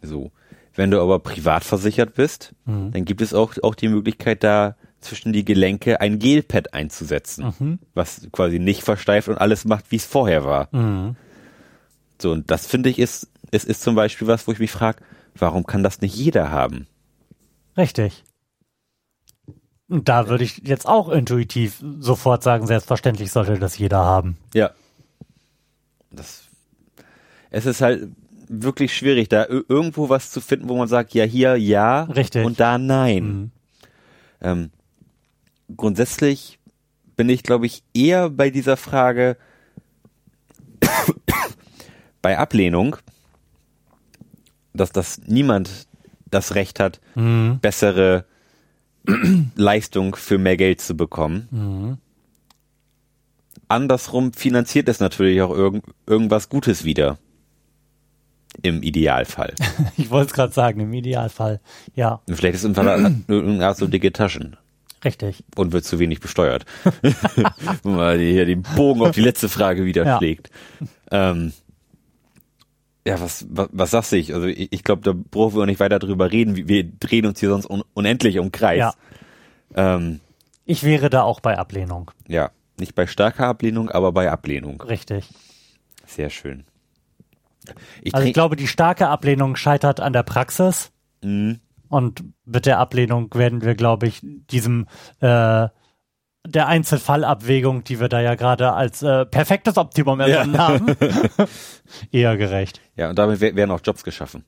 So. Wenn du aber privat versichert bist, dann gibt es auch, auch die Möglichkeit, da zwischen die Gelenke ein Gelpad einzusetzen, was quasi nicht versteift und alles macht, wie es vorher war. So, und das finde ich ist, es ist zum Beispiel was, wo ich mich frage, warum kann das nicht jeder haben? richtig. Und da würde ich jetzt auch intuitiv sofort sagen, selbstverständlich sollte das jeder haben. Ja. Das, es ist halt wirklich schwierig, da ir- irgendwo was zu finden, wo man sagt, ja, hier ja Richtig. und da nein. Ähm, grundsätzlich bin ich, glaube ich, eher bei dieser Frage (coughs) bei Ablehnung, dass das niemand das Recht hat, bessere (clears throat) Leistung für mehr Geld zu bekommen. Andersrum finanziert es natürlich auch irgend, irgendwas Gutes wieder. Im Idealfall. (laughs) Ich wollte es gerade sagen, im Idealfall. Ja, Und Vielleicht ist irgendwann (clears throat) irgendeine Art so dicke Taschen richtig. und wird zu wenig besteuert. (laughs) (laughs) Man hier den Bogen auf die letzte Frage wieder Ja. schlägt. Ähm, ja, was, was, was sagst du? Ich? Also ich, ich glaube, da brauchen wir auch nicht weiter drüber reden. Wir- Wir drehen uns hier sonst un unendlich um Kreis. Ja. Ähm, Ich wäre da auch bei Ablehnung. ja, nicht bei starker Ablehnung, aber bei Ablehnung. Richtig. Sehr schön. Ich Also ich glaube, die starke Ablehnung scheitert an der Praxis. Mhm. Und mit der Ablehnung werden wir, glaube ich, diesem äh, der Einzelfallabwägung, die wir da ja gerade als äh, perfektes Optimum erfunden haben, (laughs) eher gerecht. ja, und damit wer- werden auch Jobs geschaffen.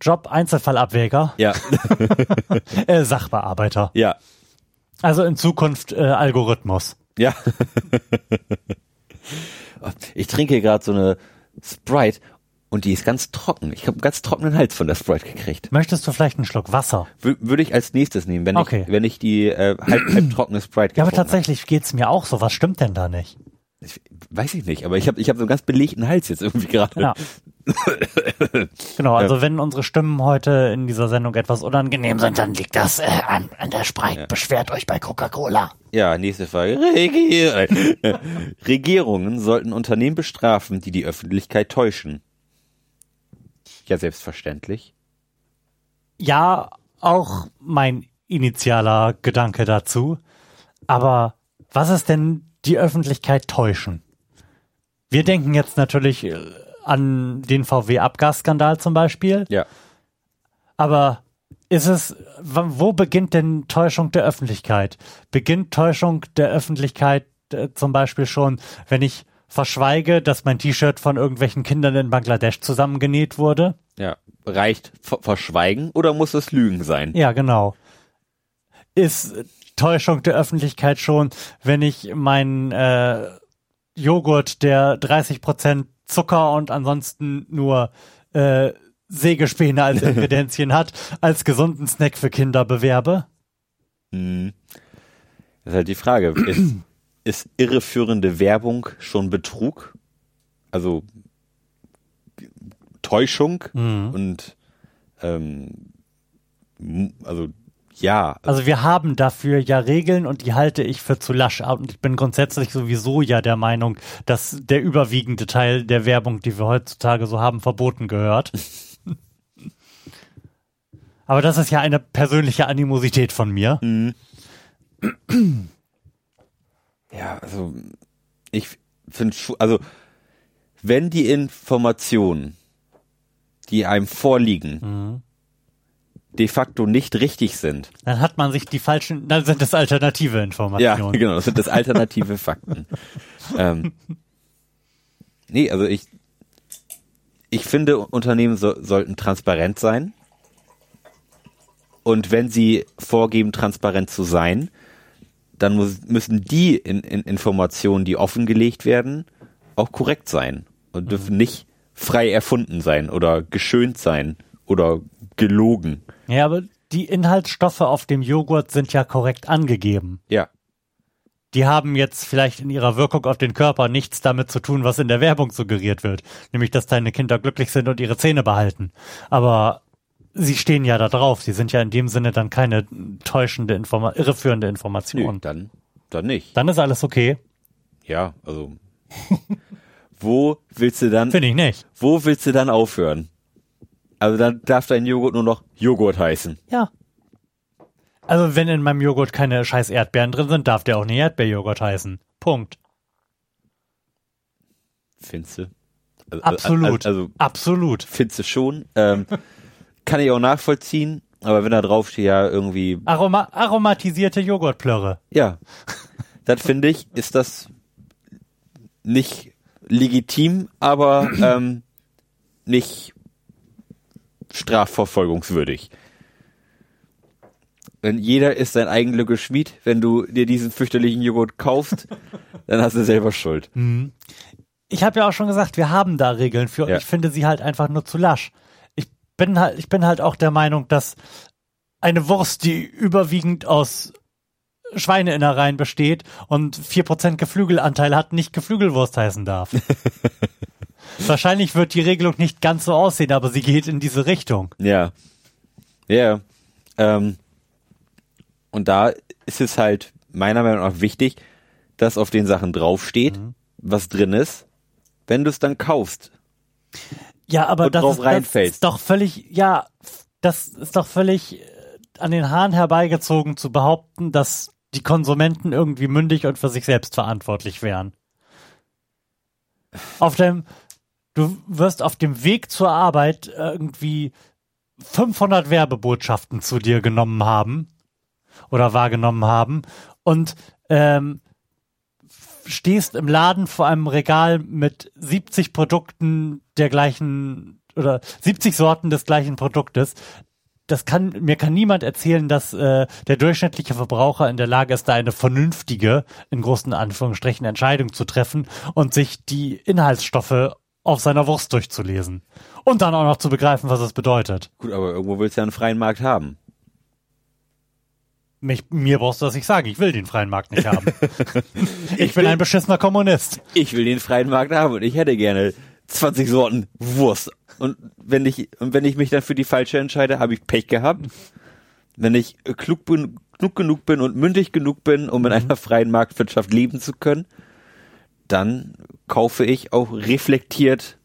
Job Einzelfallabwäger, Ja, (laughs) äh, Sachbearbeiter. ja, Also in Zukunft äh, Algorithmus. ja. (laughs) Ich trinke gerade so eine Sprite Und die ist ganz trocken. Ich habe einen ganz trockenen Hals von der Sprite gekriegt. Möchtest du vielleicht einen Schluck Wasser? Wür- Würde ich als nächstes nehmen, wenn Okay. ich wenn ich die äh, halb, halb trockene Sprite Ja, aber tatsächlich geht's mir auch so. Was stimmt denn da nicht? hab. Ich, weiß ich nicht, aber ich habe ich hab so einen ganz belegten Hals jetzt irgendwie gerade. Ja. (laughs) genau, also wenn unsere Stimmen heute in dieser Sendung etwas unangenehm sind, dann liegt das äh, an, an der Sprite. Beschwert euch bei Coca-Cola. Ja, nächste Frage. Regier (laughs) Regierungen sollten Unternehmen bestrafen, die die Öffentlichkeit täuschen. Ja, selbstverständlich. Ja, auch mein initialer Gedanke dazu. Aber was ist denn die Öffentlichkeit täuschen? Wir denken jetzt natürlich äh, an den VW-Abgasskandal zum Beispiel. Ja. Aber ist es, wo beginnt denn Täuschung der Öffentlichkeit? Beginnt Täuschung der Öffentlichkeit äh, zum Beispiel schon, wenn ich verschweige, dass mein T-Shirt von irgendwelchen Kindern in Bangladesch zusammengenäht wurde? Ja. Reicht ver Verschweigen oder muss es Lügen sein? Ja, genau. Ist Täuschung der Öffentlichkeit schon, wenn ich meinen äh, Joghurt, der 30% Zucker und ansonsten nur äh, Sägespäne als (laughs) Ingredienzien hat, als gesunden Snack für Kinder bewerbe? Hm. Das ist halt die Frage. Ist, ist irreführende Werbung schon Betrug? Also Täuschung Mhm. und ähm, also ja, Also wir haben dafür ja Regeln und die halte ich für zu lasch. Und ich bin grundsätzlich sowieso ja der Meinung, dass der überwiegende Teil der Werbung, die wir heutzutage so haben, verboten gehört. (laughs) Aber das ist ja eine persönliche Animosität von mir. Ja, also ich finde, also wenn die Informationen, die einem vorliegen, de facto nicht richtig sind, Dann hat man sich die falschen, dann sind es alternative ja, Informationen. genau, das sind das alternative (laughs) Fakten. ähm, nee, also ich, ich finde, Unternehmen so, sollten transparent sein. Und wenn sie vorgeben, transparent zu sein, dann muss, müssen die in, in Informationen, die offengelegt werden, auch korrekt sein und dürfen nicht frei erfunden sein oder geschönt sein oder gelogen. Ja, aber die Inhaltsstoffe auf dem Joghurt sind ja korrekt angegeben. Ja, die haben jetzt vielleicht in ihrer Wirkung auf den Körper nichts damit zu tun, was in der Werbung suggeriert wird. Nämlich, dass deine Kinder glücklich sind und ihre Zähne behalten. Aber sie stehen ja da drauf. Sie sind ja in dem Sinne dann keine täuschende, Informa irreführende nö, Information. dann, dann nicht. Dann ist alles okay. Ja, also (laughs) wo willst du dann, Finde ich nicht. wo willst du dann aufhören? Also dann darf dein Joghurt nur noch Joghurt heißen. Ja. Also, wenn in meinem Joghurt keine scheiß Erdbeeren drin sind, darf der auch nicht Erdbeerjoghurt heißen. Punkt. Findest du? Also, Absolut. Also, also Absolut. findest du schon. Ähm, (laughs) kann ich auch nachvollziehen, aber wenn da drauf steht, ja, irgendwie, Aroma aromatisierte Joghurtplörre. ja, das finde ich, ist das nicht legitim, aber ähm, nicht strafverfolgungswürdig. Wenn jeder ist sein Eigenglücke Schmied, wenn du dir diesen fürchterlichen Joghurt kaufst, (laughs) dann hast du selber Schuld. ich habe ja auch schon gesagt, wir haben da Regeln für Ja. ich finde sie halt einfach nur zu lasch. Ich bin halt, ich bin halt auch der Meinung, dass eine Wurst, die überwiegend aus Schweineinnereien besteht und 4% Geflügelanteil hat, nicht Geflügelwurst heißen darf. (laughs) Wahrscheinlich wird die Regelung nicht ganz so aussehen, aber sie geht in diese Richtung. Ja. Ja. Ähm, und da ist es halt meiner Meinung nach wichtig, dass auf den Sachen draufsteht, was drin ist, wenn du es dann kaufst. Ja, aber Und das, drauf ist, das reinfällst. ist doch völlig, ja, das ist doch völlig äh, an den Haaren herbeigezogen zu behaupten, dass die Konsumenten irgendwie mündig und für sich selbst verantwortlich wären. Auf dem, du wirst auf dem Weg zur Arbeit irgendwie 500 Werbebotschaften zu dir genommen haben oder wahrgenommen haben und ähm, stehst im Laden vor einem Regal mit 70 Produkten der gleichen oder 70 Sorten des gleichen Produktes. Das kann, mir kann niemand erzählen, dass äh, der durchschnittliche Verbraucher in der Lage ist, da eine vernünftige, in großen Anführungsstrichen, Entscheidung zu treffen und sich die Inhaltsstoffe auf seiner Wurst durchzulesen. Und dann auch noch zu begreifen, was es bedeutet. Gut, aber irgendwo willst du ja einen freien Markt haben. Mich, mir brauchst du das nicht sagen. Ich will den freien Markt nicht haben. (laughs) ich bin ein beschissener Kommunist. Ich will den freien Markt haben und ich hätte gerne 20 Sorten Wurst. Und wenn ich, und wenn ich mich dann für die falsche entscheide, habe ich Pech gehabt. Wenn ich klug, bin, klug genug bin und mündig genug bin, um in einer freien Marktwirtschaft leben zu können, dann kaufe ich auch reflektiert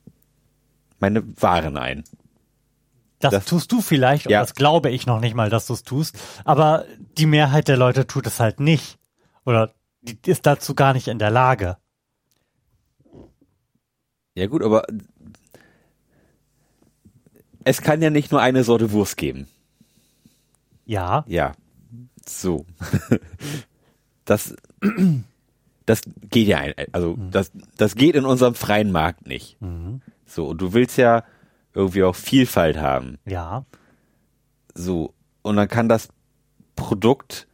meine Waren ein. Das, Das- tust du vielleicht, und Ja. das glaube ich noch nicht mal, dass du es tust. Aber die Mehrheit der Leute tut es halt nicht. Oder die ist dazu gar nicht in der Lage. Ja gut, aber es kann ja nicht nur eine Sorte Wurst geben. Ja, Ja. So. (laughs) Das, das geht ja, also das, das geht in unserem freien Markt nicht. So, und du willst ja irgendwie auch Vielfalt haben. ja. So, und dann kann das Produkt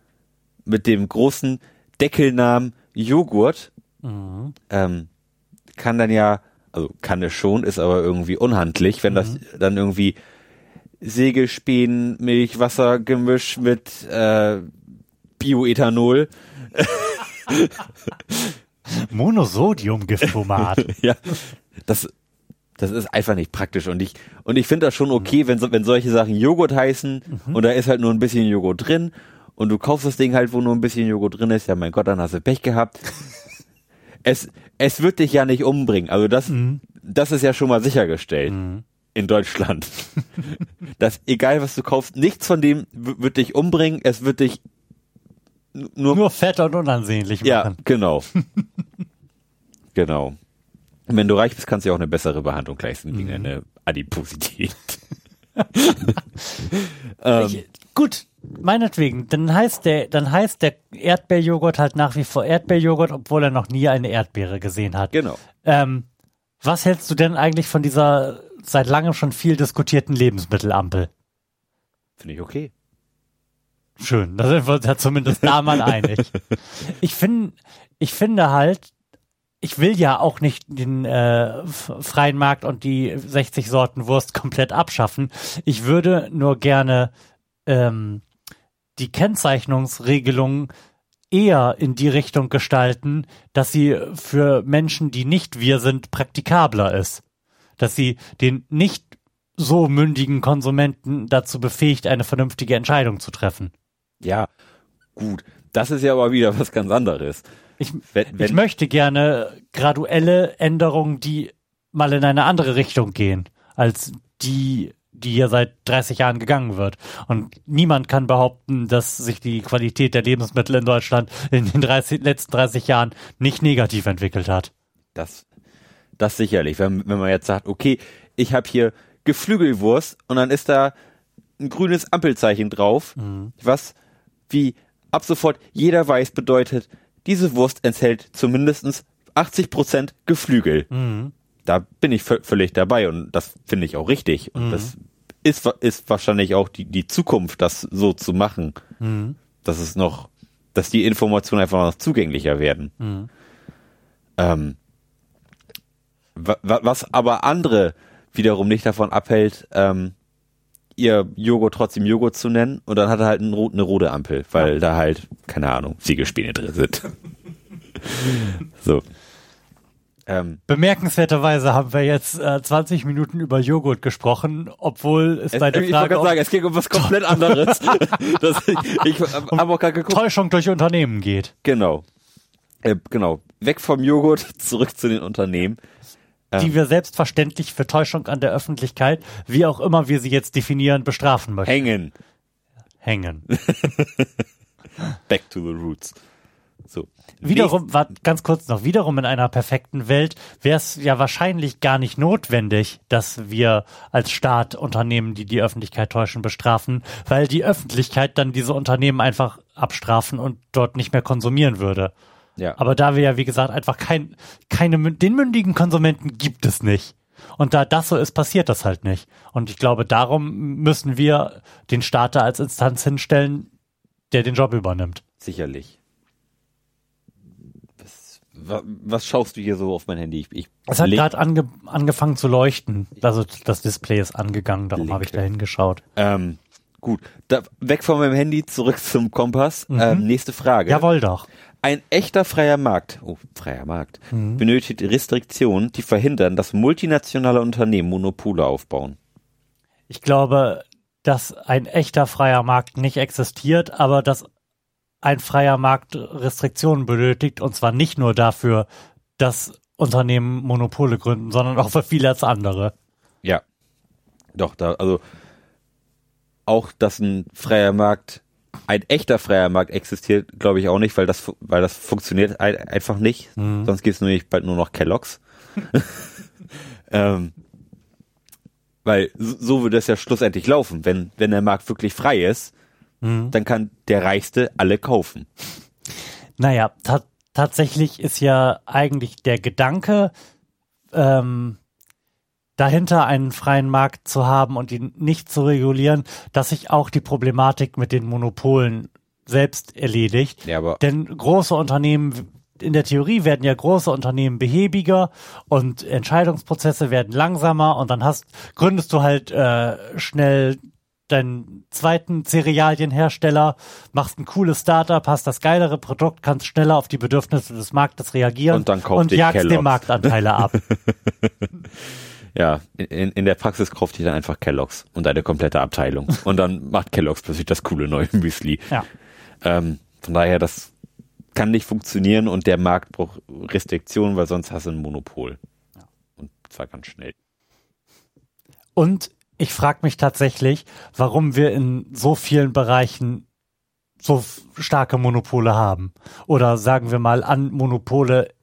mit dem großen Deckelnamen Joghurt, ähm, kann dann ja, also kann es schon, ist aber irgendwie unhandlich, wenn das dann irgendwie Sägespänen, Milchwasser Gemisch mit äh, Bioethanol, (laughs) Monosodium-Gifttomat. (laughs) ja, das das ist einfach nicht praktisch und ich und ich finde das schon okay, wenn so, wenn solche Sachen Joghurt heißen und da ist halt nur ein bisschen Joghurt drin und du kaufst das Ding halt, wo nur ein bisschen Joghurt drin ist, ja mein Gott, dann hast du Pech gehabt. (laughs) es es wird dich ja nicht umbringen, also das das ist ja schon mal sichergestellt in Deutschland. (laughs) dass egal was du kaufst, nichts von dem wird dich umbringen, es wird dich nur Nur fett und unansehnlich ja, machen. genau. (laughs) genau. Und wenn du reich bist, kannst du ja auch eine bessere Behandlung leisten gegen eine Adiposität. (laughs) ähm, gut, meinetwegen. Dann heißt der, dann heißt der Erdbeerjoghurt halt nach wie vor Erdbeerjoghurt, obwohl er noch nie eine Erdbeere gesehen hat. genau. Ähm, was hältst du denn eigentlich von dieser seit langem schon viel diskutierten Lebensmittelampel? Finde ich okay. Schön, da sind wir uns ja zumindest da mal einig. (laughs) Ich finde, ich finde halt, ich will ja auch nicht den äh, freien Markt und die 60 Sorten Wurst komplett abschaffen. Ich würde nur gerne ähm, die Kennzeichnungsregelung eher in die Richtung gestalten, dass sie für Menschen, die nicht wir sind, praktikabler ist. Dass sie den nicht so mündigen Konsumenten dazu befähigt, eine vernünftige Entscheidung zu treffen. Ja, gut. Das ist ja aber wieder was ganz anderes. Ich, Wenn, ich wenn, möchte gerne graduelle Änderungen, die mal in eine andere Richtung gehen, als die, die hier seit 30 Jahren gegangen wird. Und niemand kann behaupten, dass sich die Qualität der Lebensmittel in Deutschland in den 30, letzten 30 Jahren nicht negativ entwickelt hat. das, das sicherlich. Wenn, wenn man jetzt sagt, okay, ich habe hier Geflügelwurst und dann ist da ein grünes Ampelzeichen drauf, was wie ab sofort jeder weiß bedeutet, diese Wurst enthält zumindest 80% Geflügel. Da bin ich vö- völlig dabei und das finde ich auch richtig. Und das ist, ist wahrscheinlich auch die, die Zukunft, das so zu machen. Dass es noch, dass die Informationen einfach noch zugänglicher werden. Ähm, wa- wa- was aber andere wiederum nicht davon abhält, ähm, ihr Joghurt trotzdem Joghurt zu nennen und dann hat er halt eine rote Ampel, weil da halt, keine Ahnung, Siegelspäne drin sind. (laughs) so. Ähm, Bemerkenswerterweise haben wir jetzt äh, 20 Minuten über Joghurt gesprochen, obwohl es es, bei der ich wollte Frage gerade um sagen, es ging um was komplett (laughs) anderes. (laughs) das, ich ich habe auch gerade geguckt. Täuschung durch Unternehmen geht. Genau. Äh, genau. Weg vom Joghurt, zurück zu den Unternehmen. Die wir selbstverständlich für Täuschung an der Öffentlichkeit, wie auch immer wir sie jetzt definieren, bestrafen möchten. Hängen. Hängen. (laughs) Back to the roots. So. Wiederum, war, ganz kurz noch, wiederum in einer perfekten Welt wäre es ja wahrscheinlich gar nicht notwendig, dass wir als Staat Unternehmen, die die Öffentlichkeit täuschen, bestrafen, weil die Öffentlichkeit dann diese Unternehmen einfach abstrafen und dort nicht mehr konsumieren würde. Ja. Aber da wir ja, wie gesagt, einfach kein, keine, den mündigen Konsumenten gibt es nicht. Und da das so ist, passiert das halt nicht. Und ich glaube, darum müssen wir den Staat da als Instanz hinstellen, der den Job übernimmt. Sicherlich. Das, wa- was schaust du hier so auf mein Handy? Ich, ich Es hat gerade ange angefangen zu leuchten. Also das Display ist angegangen, darum habe ich da hingeschaut. ähm, gut, da, weg von meinem Handy, zurück zum Kompass. Ähm, nächste Frage. Jawohl doch. Ein echter freier Markt, oh, freier Markt, Mhm. benötigt Restriktionen, die verhindern, dass multinationale Unternehmen Monopole aufbauen. Ich glaube, dass ein echter freier Markt nicht existiert, aber dass ein freier Markt Restriktionen benötigt und zwar nicht nur dafür, dass Unternehmen Monopole gründen, sondern auch für vieles andere. Ja. Doch, da, also auch, dass ein freier Markt, ein echter freier Markt existiert, glaube ich auch nicht, weil das, weil das funktioniert ein, einfach nicht. Sonst gibt es nämlich bald nur noch Kelloggs. (laughs) ähm, weil so, würde es ja schlussendlich laufen. Wenn, wenn der Markt wirklich frei ist, dann kann der Reichste alle kaufen. Naja, ta tatsächlich ist ja eigentlich der Gedanke, ähm, dahinter einen freien Markt zu haben und ihn nicht zu regulieren, dass sich auch die Problematik mit den Monopolen selbst erledigt. Ja, aber Denn große Unternehmen, in der Theorie werden ja große Unternehmen behäbiger und Entscheidungsprozesse werden langsamer und dann hast, gründest du halt äh, schnell deinen zweiten Cerealienhersteller, machst ein cooles Startup, hast das geilere Produkt, kannst schneller auf die Bedürfnisse des Marktes reagieren Und dann kauft und jagst Kellogg's. den Marktanteile ab. (laughs) ja, in, in der Praxis kauft ihr dann einfach Kelloggs und eine komplette Abteilung. (laughs) Und dann macht Kelloggs plötzlich das coole neue (laughs) Müsli. ja. Ähm, von daher, das kann nicht funktionieren und der Markt braucht Restriktionen, weil sonst hast du ein Monopol. Und zwar ganz schnell. Und ich frage mich tatsächlich, warum wir in so vielen Bereichen so starke Monopole haben. Oder sagen wir mal an Monopole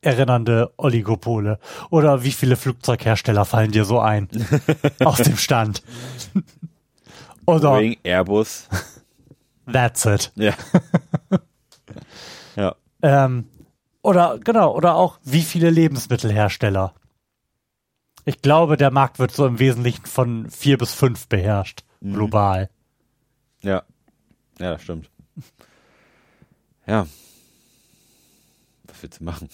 erinnernde Oligopole. Oder wie viele Flugzeughersteller fallen dir so ein? (laughs) Aus dem Stand. (laughs) Oder Boeing, Airbus. (laughs) that's it. Ja. ja. Ähm, oder genau, oder auch wie viele Lebensmittelhersteller. Ich glaube, der Markt wird so im Wesentlichen von vier bis fünf beherrscht, global. Ja. Ja, das stimmt. Ja. Was willst du machen?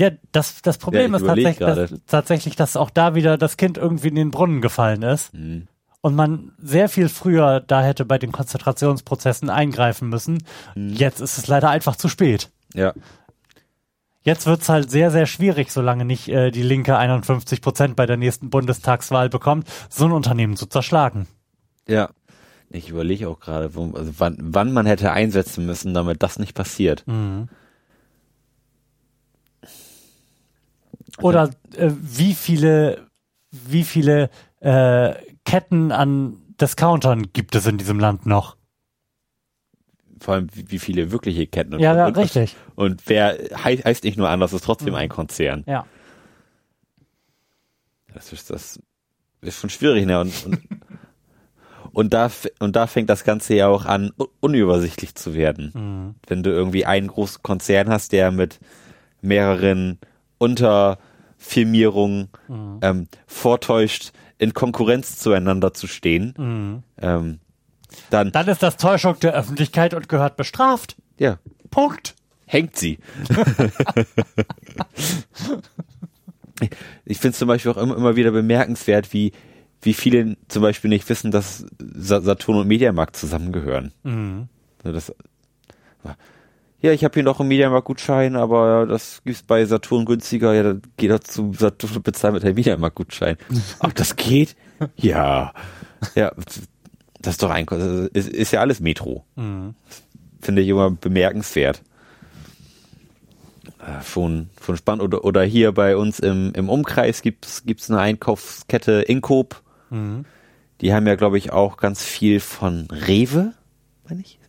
Ja, das, das Problem Ja, ist tatsächlich dass, tatsächlich, dass auch da wieder das Kind irgendwie in den Brunnen gefallen ist Mhm. und man sehr viel früher da hätte bei den Konzentrationsprozessen eingreifen müssen. Mhm. Jetzt ist es leider einfach zu spät. Ja. Jetzt wird's halt sehr, sehr schwierig, solange nicht äh, die Linke 51 Prozent bei der nächsten Bundestagswahl bekommt, so ein Unternehmen zu zerschlagen. Ja. Ich überlege auch gerade, also wann, wann man hätte einsetzen müssen, damit das nicht passiert. Oder (laughs) äh, wie viele, wie viele äh, Ketten an Discountern gibt es in diesem Land noch? Vor allem, wie, viele wirkliche Ketten. Und, Ja, ja, und, richtig. Und wer hei heißt nicht nur anders, ist trotzdem ein Konzern. Ja. Das ist, das ist schon schwierig, ne? Und, und, (laughs) und, da, und da fängt das Ganze ja auch an, un- unübersichtlich zu werden. Wenn du irgendwie einen großen Konzern hast, der mit mehreren Unterfirmierungen ähm, vortäuscht, in Konkurrenz zueinander zu stehen, ähm, dann, Dann ist das Täuschung der Öffentlichkeit und gehört bestraft. ja, Punkt. hängt sie. (laughs) ich finde es zum Beispiel auch immer, immer wieder bemerkenswert, wie, wie viele zum Beispiel nicht wissen, dass Sa- Saturn und Mediamarkt zusammengehören. Also das, ja, ich habe hier noch einen Mediamarkt-Gutschein, aber das gibt's bei Saturn günstiger. Ja, dann geh doch zu Saturn und bezahl mit deinem Mediamarkt-Gutschein. (laughs) Ach, das geht? Ja. Ja, das ist doch ein, ist, ist ja alles Metro. Finde ich immer bemerkenswert. Äh, schon, schon spannend. Oder, oder hier bei uns im, im Umkreis gibt's gibt's eine Einkaufskette Incoop. Die haben ja, glaube ich, auch ganz viel von Rewe, meine ich.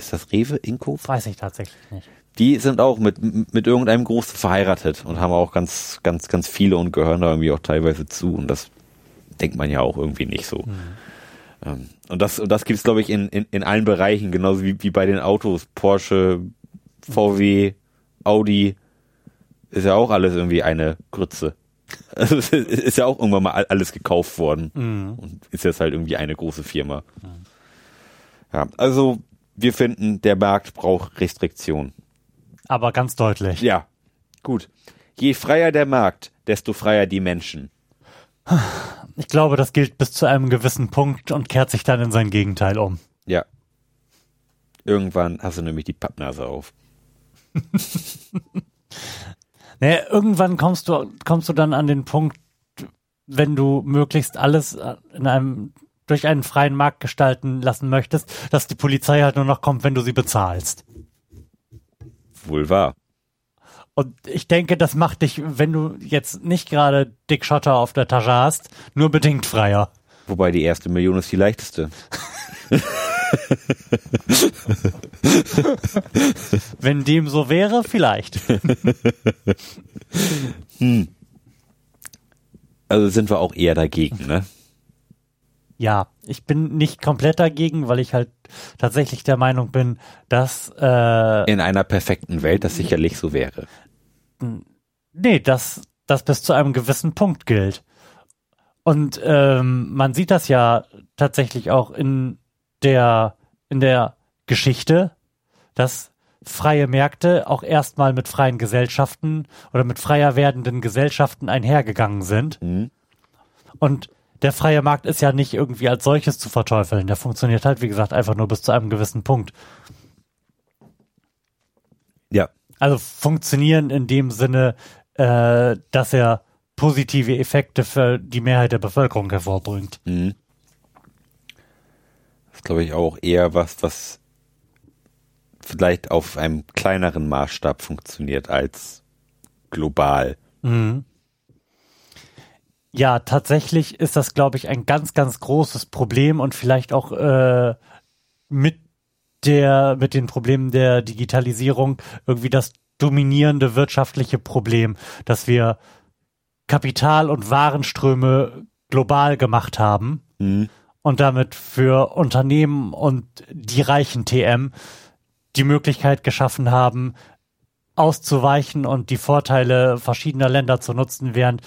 Ist, das Rewe, Incoop? Weiß ich tatsächlich nicht. Die sind auch mit, mit irgendeinem Großen verheiratet und haben auch ganz, ganz, ganz viele und gehören da irgendwie auch teilweise zu. Und das denkt man ja auch irgendwie nicht so. Ähm, und das, und das gibt's glaube ich, in, in, in allen Bereichen, genauso wie, wie bei den Autos. Porsche, VW, Audi, ist ja auch alles irgendwie eine Grütze. (laughs) Also es ist ja auch irgendwann mal alles gekauft worden und ist jetzt halt irgendwie eine große Firma. Ja, also wir finden, der Markt braucht Restriktion. aber ganz deutlich. Ja, gut. Je freier der Markt, desto freier die Menschen. Ich glaube, das gilt bis zu einem gewissen Punkt und kehrt sich dann in sein Gegenteil um. Ja. Irgendwann hast du nämlich die Pappnase auf. (laughs) Naja, irgendwann kommst du, kommst du dann an den Punkt, wenn du möglichst alles in einem, durch einen freien Markt gestalten lassen möchtest, dass die Polizei halt nur noch kommt, wenn du sie bezahlst. Wohl wahr. Und ich denke, das macht dich, wenn du jetzt nicht gerade Dick Schotter auf der Tasche hast, nur bedingt freier. Wobei die erste Million ist die leichteste. (laughs) Wenn dem so wäre, vielleicht. Also sind wir auch eher dagegen, ne? Ja, ich bin nicht komplett dagegen, weil ich halt tatsächlich der Meinung bin, dass äh, In einer perfekten Welt das sicherlich so wäre. nee, dass das bis zu einem gewissen Punkt gilt. Und ähm, man sieht das ja tatsächlich auch in der in der Geschichte, dass freie Märkte auch erstmal mit freien Gesellschaften oder mit freier werdenden Gesellschaften einhergegangen sind. Mhm. Und der freie Markt ist ja nicht irgendwie als solches zu verteufeln. Der funktioniert halt, wie gesagt, einfach nur bis zu einem gewissen Punkt. Ja. Also funktionieren in dem Sinne, äh, dass er positive Effekte für die Mehrheit der Bevölkerung hervorbringt. Mhm. Das ist, glaube ich, auch eher was, was vielleicht auf einem kleineren Maßstab funktioniert als global. Mhm. Ja, tatsächlich ist das, glaube ich, ein ganz, ganz großes Problem und vielleicht auch äh, mit der, mit den Problemen der Digitalisierung irgendwie das dominierende wirtschaftliche Problem, dass wir Kapital- und Warenströme global gemacht haben Mhm. und damit für Unternehmen und die reichen TM die Möglichkeit geschaffen haben, auszuweichen und die Vorteile verschiedener Länder zu nutzen, während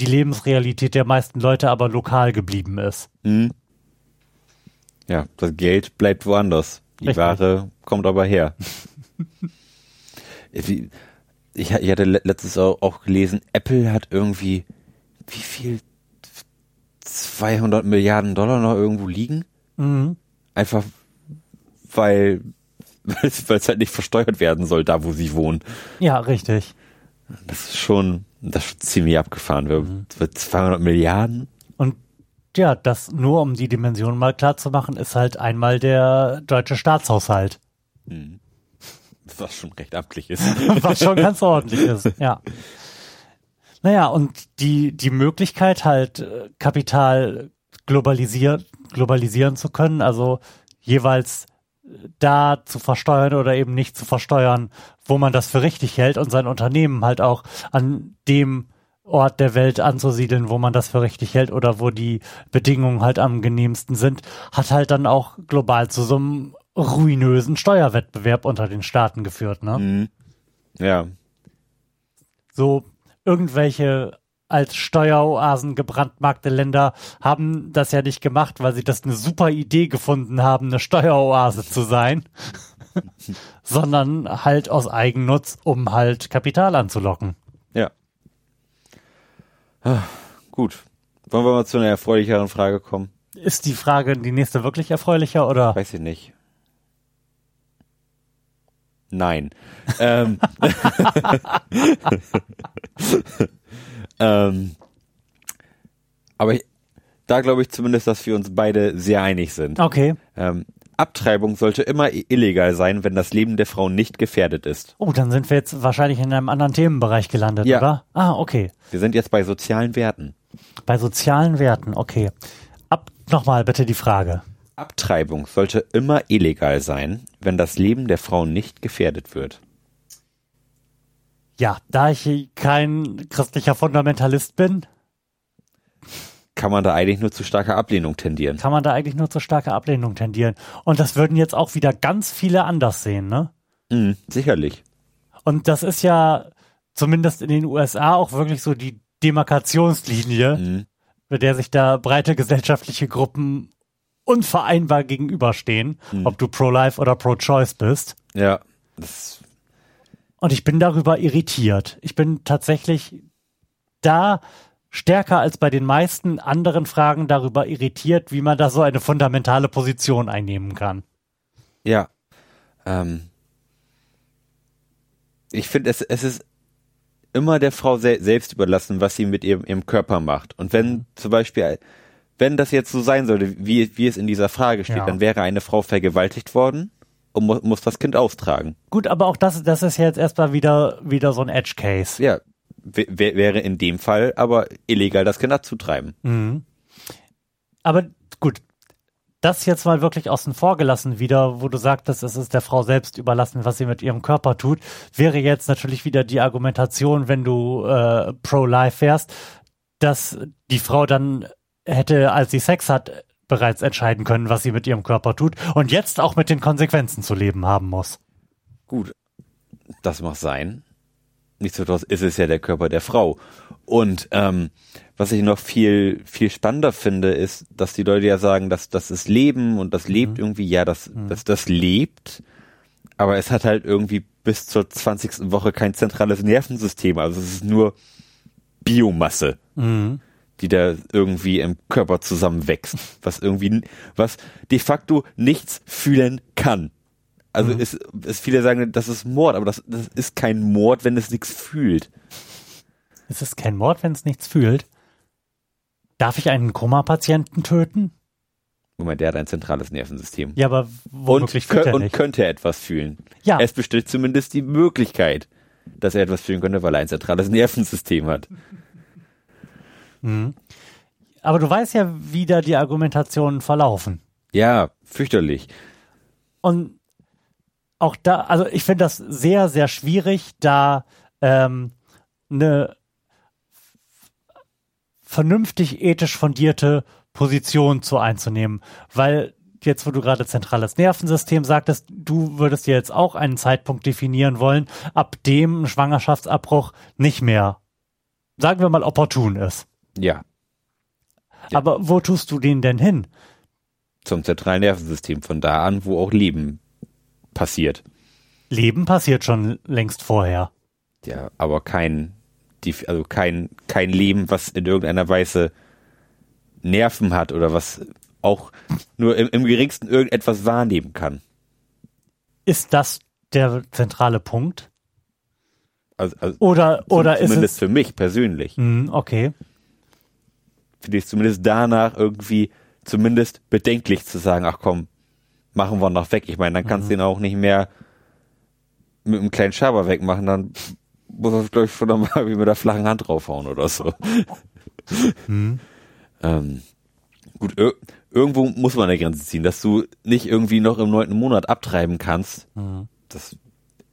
die Lebensrealität der meisten Leute aber lokal geblieben ist. Mhm. Ja, das Geld bleibt woanders. Die Richtig. Ware kommt aber her. (laughs) Ich, ich hatte le- letztes auch, auch gelesen, Apple hat irgendwie, wie viel? 200 Milliarden Dollar noch irgendwo liegen? Mhm. Einfach weil (laughs) weil es halt nicht versteuert werden soll, da wo sie wohnen. Ja, richtig. Das ist schon, das ist ziemlich abgefahren. Wir, wir 200 Milliarden? Und ja, das nur um die Dimension mal klar zu machen, ist halt einmal der deutsche Staatshaushalt, Was schon recht amtlich ist. (laughs) was schon ganz ordentlich ist, (laughs) ja. Naja, und die, die Möglichkeit halt äh, Kapital globalisiert, globalisieren zu können, also jeweils da zu versteuern oder eben nicht zu versteuern, wo man das für richtig hält und sein Unternehmen halt auch an dem Ort der Welt anzusiedeln, wo man das für richtig hält oder wo die Bedingungen halt am genehmsten sind, hat halt dann auch global zu so einem ruinösen Steuerwettbewerb unter den Staaten geführt, ne? Mhm. Ja, So irgendwelche als Steueroasen gebrandmarkte Länder haben das ja nicht gemacht, weil sie das eine super Idee gefunden haben, eine Steueroase zu sein, (laughs) sondern halt aus Eigennutz, um halt Kapital anzulocken. ja. Ah, gut. Wollen wir mal zu einer erfreulicheren Frage kommen? Ist die Frage, die nächste wirklich erfreulicher oder? Weiß ich nicht. Nein. ähm, (laughs) (laughs) ähm, aber ich, da glaube ich zumindest, dass wir uns beide sehr einig sind. Okay. Ähm, Abtreibung sollte immer illegal sein, wenn das Leben der Frau nicht gefährdet ist. Oh, dann sind wir jetzt wahrscheinlich in einem anderen Themenbereich gelandet, Ja. oder? Ah, okay. Wir sind jetzt bei sozialen Werten. Bei sozialen Werten, okay. Ab nochmal bitte die Frage. Abtreibung sollte immer illegal sein, wenn das Leben der Frau nicht gefährdet wird. Ja, da ich kein christlicher Fundamentalist bin, Kann man da eigentlich nur zu starker Ablehnung tendieren? kann man da eigentlich nur zur starke Ablehnung tendieren. Und das würden jetzt auch wieder ganz viele anders sehen, ne? Mhm, sicherlich. Und das ist ja zumindest in den USA auch wirklich so die Demarkationslinie, Mhm. mit der sich da breite gesellschaftliche Gruppen unvereinbar gegenüberstehen, ob du pro-life oder pro-choice bist. Ja, das, Und ich bin darüber irritiert. Ich bin tatsächlich da stärker als bei den meisten anderen Fragen darüber irritiert, wie man da so eine fundamentale Position einnehmen kann. Ja. Ähm, ich finde, es, es ist immer der Frau se selbst überlassen, was sie mit ihrem, ihrem Körper macht. Und wenn mhm. zum Beispiel, wenn das jetzt so sein sollte, wie, wie es in dieser Frage steht, ja. dann wäre eine Frau vergewaltigt worden und mu muss das Kind austragen. Gut, aber auch das, das ist jetzt erstmal wieder, wieder so ein Edge Case. Ja, wäre in dem Fall aber illegal, das Kind abzutreiben. Mhm. Aber gut, das jetzt mal wirklich außen vor gelassen wieder, wo du sagtest, es ist der Frau selbst überlassen, was sie mit ihrem Körper tut, wäre jetzt natürlich wieder die Argumentation, wenn du äh, pro-life wärst, dass die Frau dann hätte, als sie Sex hat, bereits entscheiden können, was sie mit ihrem Körper tut und jetzt auch mit den Konsequenzen zu leben haben muss. Gut, das mag sein. Nichtsdestotrotz ist es ja der Körper der Frau. Und ähm, was ich noch viel, viel spannender finde, ist, dass die Leute ja sagen, dass das ist Leben und das lebt mhm. irgendwie, ja, das, mhm. das, das lebt, aber es hat halt irgendwie bis zur 20. Woche kein zentrales Nervensystem. Also es ist nur Biomasse, mhm. Die da irgendwie im Körper zusammenwächst, was irgendwie, was de facto nichts fühlen kann. Also mhm. ist, ist viele sagen, das ist Mord, aber das, das ist kein Mord, wenn es nichts fühlt. Es ist kein Mord, wenn es nichts fühlt. Darf ich einen Koma-Patienten töten? Moment, der hat ein zentrales Nervensystem. Ja, aber womöglich und, er und könnte er etwas fühlen. Ja. Es besteht zumindest die Möglichkeit, dass er etwas fühlen könnte, weil er ein zentrales Nervensystem hat. Mhm. Aber du weißt ja, wie da die Argumentationen verlaufen. Ja, fürchterlich. Und auch da, also ich finde das sehr, sehr schwierig, da ähm, eine vernünftig ethisch fundierte Position zu einzunehmen, weil jetzt, wo du gerade zentrales Nervensystem sagtest, du würdest dir jetzt auch einen Zeitpunkt definieren wollen, ab dem ein Schwangerschaftsabbruch nicht mehr, sagen wir mal, opportun ist. Ja. ja. Aber wo tust du den denn hin? Zum zentralen Nervensystem, von da an, wo auch Leben passiert. Leben passiert schon längst vorher. Ja, aber kein also kein, kein Leben, was in irgendeiner Weise Nerven hat oder was auch nur im, im geringsten irgendetwas wahrnehmen kann. Ist das der zentrale Punkt? Also, also oder oder zumindest ist zumindest für mich persönlich. Mh, okay. Finde ich zumindest danach irgendwie zumindest bedenklich zu sagen, ach komm, machen wir noch weg. Ich meine, dann kannst du mhm. ihn auch nicht mehr mit einem kleinen Schaber wegmachen, dann muss er, glaube ich, schon nochmal wie (laughs) mit der flachen Hand draufhauen oder so. Hm. (laughs) ähm, gut, ir irgendwo muss man eine Grenze ziehen, dass du nicht irgendwie noch im neunten Monat abtreiben kannst. Mhm. Das,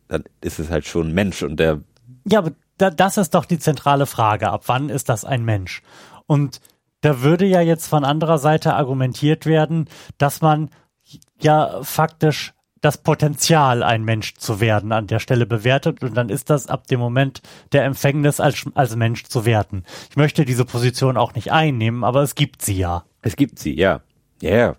dann ist es halt schon ein Mensch und der. Ja, aber da, das ist doch die zentrale Frage. Ab wann ist das ein Mensch? Und da würde ja jetzt von anderer Seite argumentiert werden, dass man ja faktisch das Potenzial, ein Mensch zu werden, an der Stelle bewertet und dann ist das ab dem Moment der Empfängnis als, als Mensch zu werten. Ich möchte diese Position auch nicht einnehmen, aber es gibt sie ja. Es gibt sie, ja. Ja, yeah.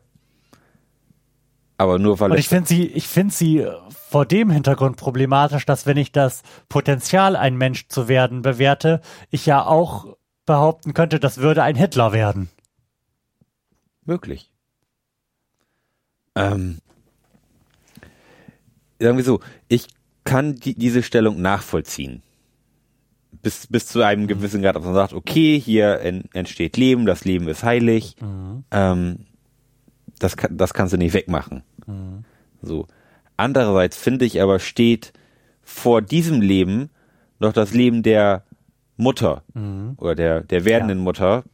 Aber nur weil und ich finde sie, ich finde sie vor dem Hintergrund problematisch, dass wenn ich das Potenzial, ein Mensch zu werden, bewerte, ich ja auch behaupten könnte, das würde ein Hitler werden. Möglich. Ähm, sagen wir so, ich kann die, diese Stellung nachvollziehen. Bis, bis zu einem gewissen Grad, dass man sagt, okay, hier en, entsteht Leben, das Leben ist heilig, mhm. ähm, das, das kannst du nicht wegmachen. Mhm. So. Andererseits finde ich aber steht vor diesem Leben noch das Leben der Mutter mhm. oder der, der werdenden ja. Mutter,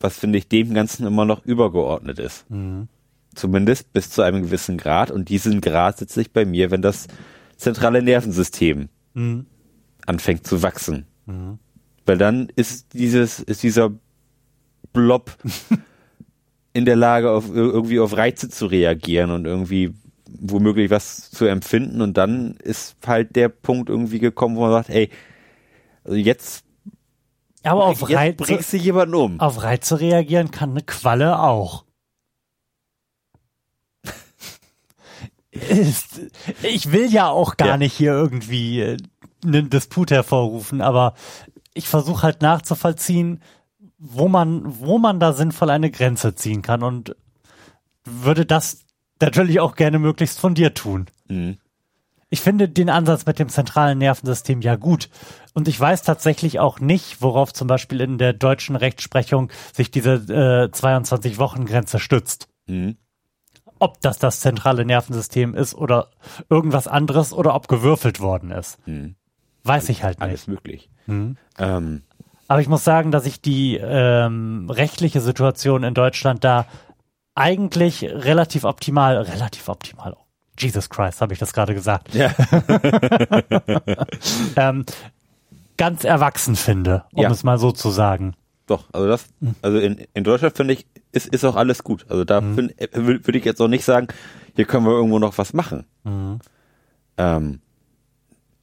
was finde ich dem Ganzen immer noch übergeordnet ist. Mhm. Zumindest bis zu einem gewissen Grad. Und diesen Grad setze ich bei mir, wenn das zentrale Nervensystem mhm. anfängt zu wachsen. Mhm. Weil dann ist dieses, ist dieser Blob (laughs) in der Lage, auf, irgendwie auf Reize zu reagieren und irgendwie womöglich was zu empfinden. Und dann ist halt der Punkt irgendwie gekommen, wo man sagt, ey, also jetzt aber auf Reize, bringst du jemanden um. Auf Reize reagieren kann eine Qualle auch. (laughs) ist, ich will ja auch gar Ja. nicht hier irgendwie äh, einen Disput hervorrufen, aber ich versuche halt nachzuvollziehen, wo man, wo man da sinnvoll eine Grenze ziehen kann und würde das natürlich auch gerne möglichst von dir tun. Mhm. Ich finde den Ansatz mit dem zentralen Nervensystem ja gut. Und ich weiß tatsächlich auch nicht, worauf zum Beispiel in der deutschen Rechtsprechung sich diese äh, 22-Wochen-Grenze stützt. Mhm. Ob das das zentrale Nervensystem ist oder irgendwas anderes oder ob gewürfelt worden ist. Mhm. Weiß ich halt nicht. Alles möglich. Mhm. Ähm, Aber ich muss sagen, dass ich die ähm, rechtliche Situation in Deutschland da eigentlich relativ optimal, relativ optimal, Jesus Christ, habe ich das gerade gesagt, ja. (laughs) ähm, ganz erwachsen finde, um Ja. es mal so zu sagen. Doch, also das, also in, in Deutschland finde ich, ist, ist auch alles gut. Also da Mhm. würde ich jetzt auch nicht sagen, hier können wir irgendwo noch was machen. Mhm. Ähm,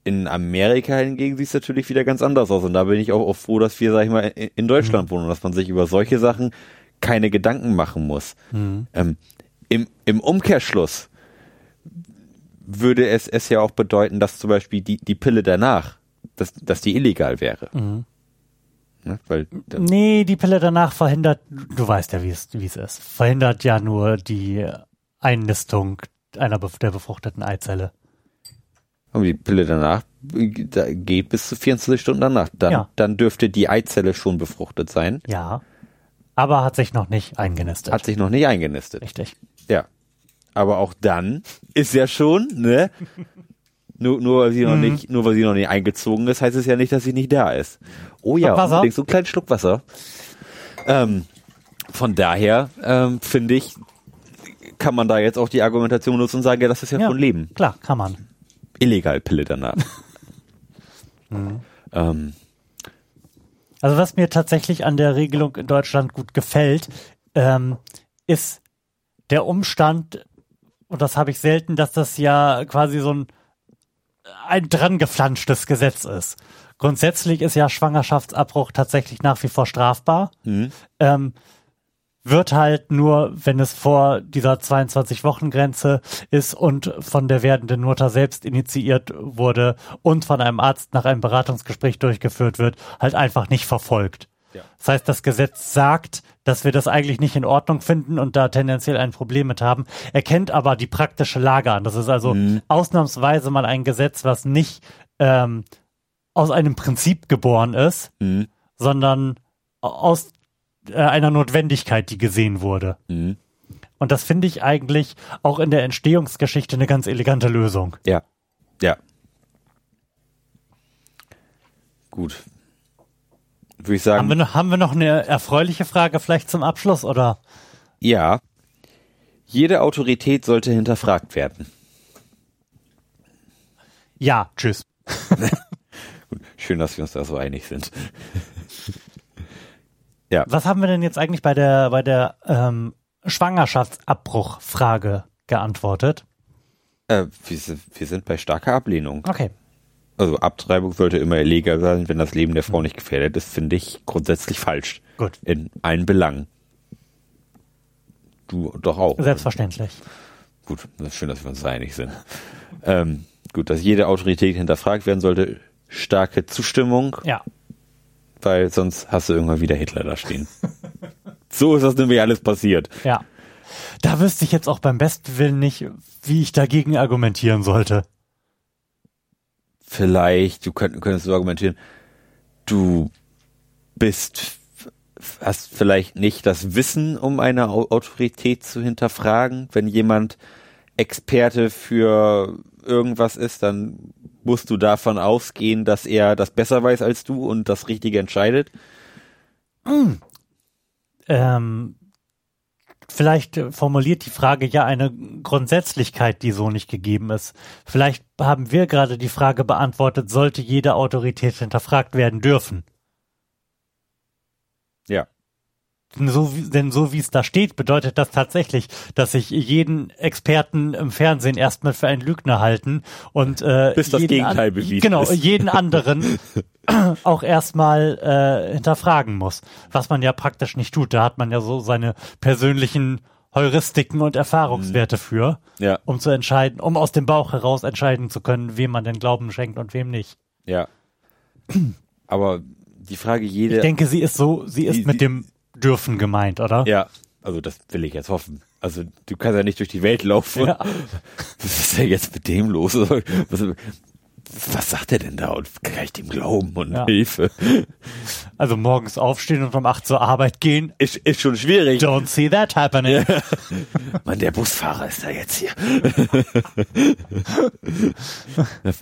in Amerika hingegen sieht es natürlich wieder ganz anders aus. Und da bin ich auch, auch froh, dass wir, sag ich mal, in, in Deutschland Mhm. wohnen und dass man sich über solche Sachen keine Gedanken machen muss. Mhm. Ähm, im, Im Umkehrschluss würde es es ja auch bedeuten, dass zum Beispiel die, die Pille danach, dass, dass die illegal wäre. Mhm. Ne? Weil Nee, die Pille danach verhindert, du weißt ja, wie es, wie es ist, verhindert ja nur die Einnistung einer der befruchteten Eizelle. Aber die Pille danach da geht bis zu 24 Stunden danach. Dann, Ja. dann dürfte die Eizelle schon befruchtet sein. Ja. Aber hat sich noch nicht eingenistet. Hat sich noch nicht eingenistet. Richtig. Ja. Aber auch dann ist ja schon, ne? Nur, nur weil sie Mhm. noch nicht, nur weil sie noch nicht eingezogen ist, heißt es ja nicht, dass sie nicht da ist. Oh ja, unbedingt so einen kleinen Schluck Wasser. Ähm, von daher ähm, finde ich, kann man da jetzt auch die Argumentation nutzen und sagen, ja, das ist ja, Ja. von Leben. Klar, kann man. Illegal Pille danach. (laughs) Mhm. ähm, Also was mir tatsächlich an der Regelung in Deutschland gut gefällt, ähm, ist der Umstand, und das habe ich selten, dass das ja quasi so ein, ein dran geflanschtes Gesetz ist. Grundsätzlich ist ja Schwangerschaftsabbruch tatsächlich nach wie vor strafbar. Mhm. Ähm, wird halt nur, wenn es vor dieser 22-Wochen-Grenze ist und von der werdenden Mutter selbst initiiert wurde und von einem Arzt nach einem Beratungsgespräch durchgeführt wird, halt einfach nicht verfolgt. Ja. Das heißt, das Gesetz sagt, dass wir das eigentlich nicht in Ordnung finden und da tendenziell ein Problem mit haben, erkennt aber die praktische Lage an. Das ist also ausnahmsweise mal ein Gesetz, was nicht ähm, aus einem Prinzip geboren ist, Mhm. sondern aus äh, einer Notwendigkeit, die gesehen wurde. Mhm. Und das finde ich eigentlich auch in der Entstehungsgeschichte eine ganz elegante Lösung. Ja. Ja. Gut. Würde ich sagen, Haben wir, noch, haben wir noch eine erfreuliche Frage vielleicht zum Abschluss oder? ja. Jede Autorität sollte hinterfragt werden. Ja, tschüss. (laughs) Schön, dass wir uns da so einig sind. (laughs) Was haben wir denn jetzt eigentlich bei der, bei der ähm, Schwangerschaftsabbruchfrage geantwortet? Äh, wir, wir sind bei starker Ablehnung. Okay. Also Abtreibung sollte immer illegal sein, wenn das Leben der Frau nicht gefährdet ist, finde ich grundsätzlich falsch. Gut. In allen Belangen. Du doch auch. Selbstverständlich. Gut, das ist schön, dass wir uns da einig sind. Ähm, gut, dass jede Autorität hinterfragt werden sollte. Starke Zustimmung, Ja. weil sonst hast du irgendwann wieder Hitler da stehen. (laughs) so ist das nämlich alles passiert. Ja. Da wüsste ich jetzt auch beim besten Willen nicht, wie ich dagegen argumentieren sollte. Vielleicht, du könnt, könntest so argumentieren, du bist, hast vielleicht nicht das Wissen, um eine Au- Autorität zu hinterfragen. Wenn jemand Experte für irgendwas ist, dann musst du davon ausgehen, dass er das besser weiß als du und das Richtige entscheidet. Ähm, vielleicht äh, formuliert die Frage ja eine Grundsätzlichkeit, die so nicht gegeben ist. Vielleicht haben wir gerade die Frage beantwortet, sollte jede Autorität hinterfragt werden dürfen? Ja. Denn so, wie, denn so wie es da steht, bedeutet das tatsächlich, dass sich jeden Experten im Fernsehen erstmal für einen Lügner halten und äh, Bis das Gegenteil an- bewiesen genau, ist. jeden anderen (laughs) auch erstmal äh, hinterfragen muss, was man ja praktisch nicht tut. Da hat man ja so seine persönlichen Heuristiken und Erfahrungswerte für, Ja, um zu entscheiden, um aus dem Bauch heraus entscheiden zu können, wem man den Glauben schenkt und wem nicht. ja. Aber die Frage jede. Ich denke, sie ist so, sie ist Die- mit dem Dürfen gemeint, oder? ja, also das will ich jetzt hoffen. Also du kannst ja nicht durch die Welt laufen. Ja. (laughs) Was ist denn jetzt mit dem los? Was, was sagt er denn da? Und kann ich dem glauben und Ja. Hilfe? Also morgens aufstehen und um acht zur Arbeit gehen. Ist, ist schon schwierig. Don't see that happening. Mann, der Busfahrer ist da jetzt hier. (laughs)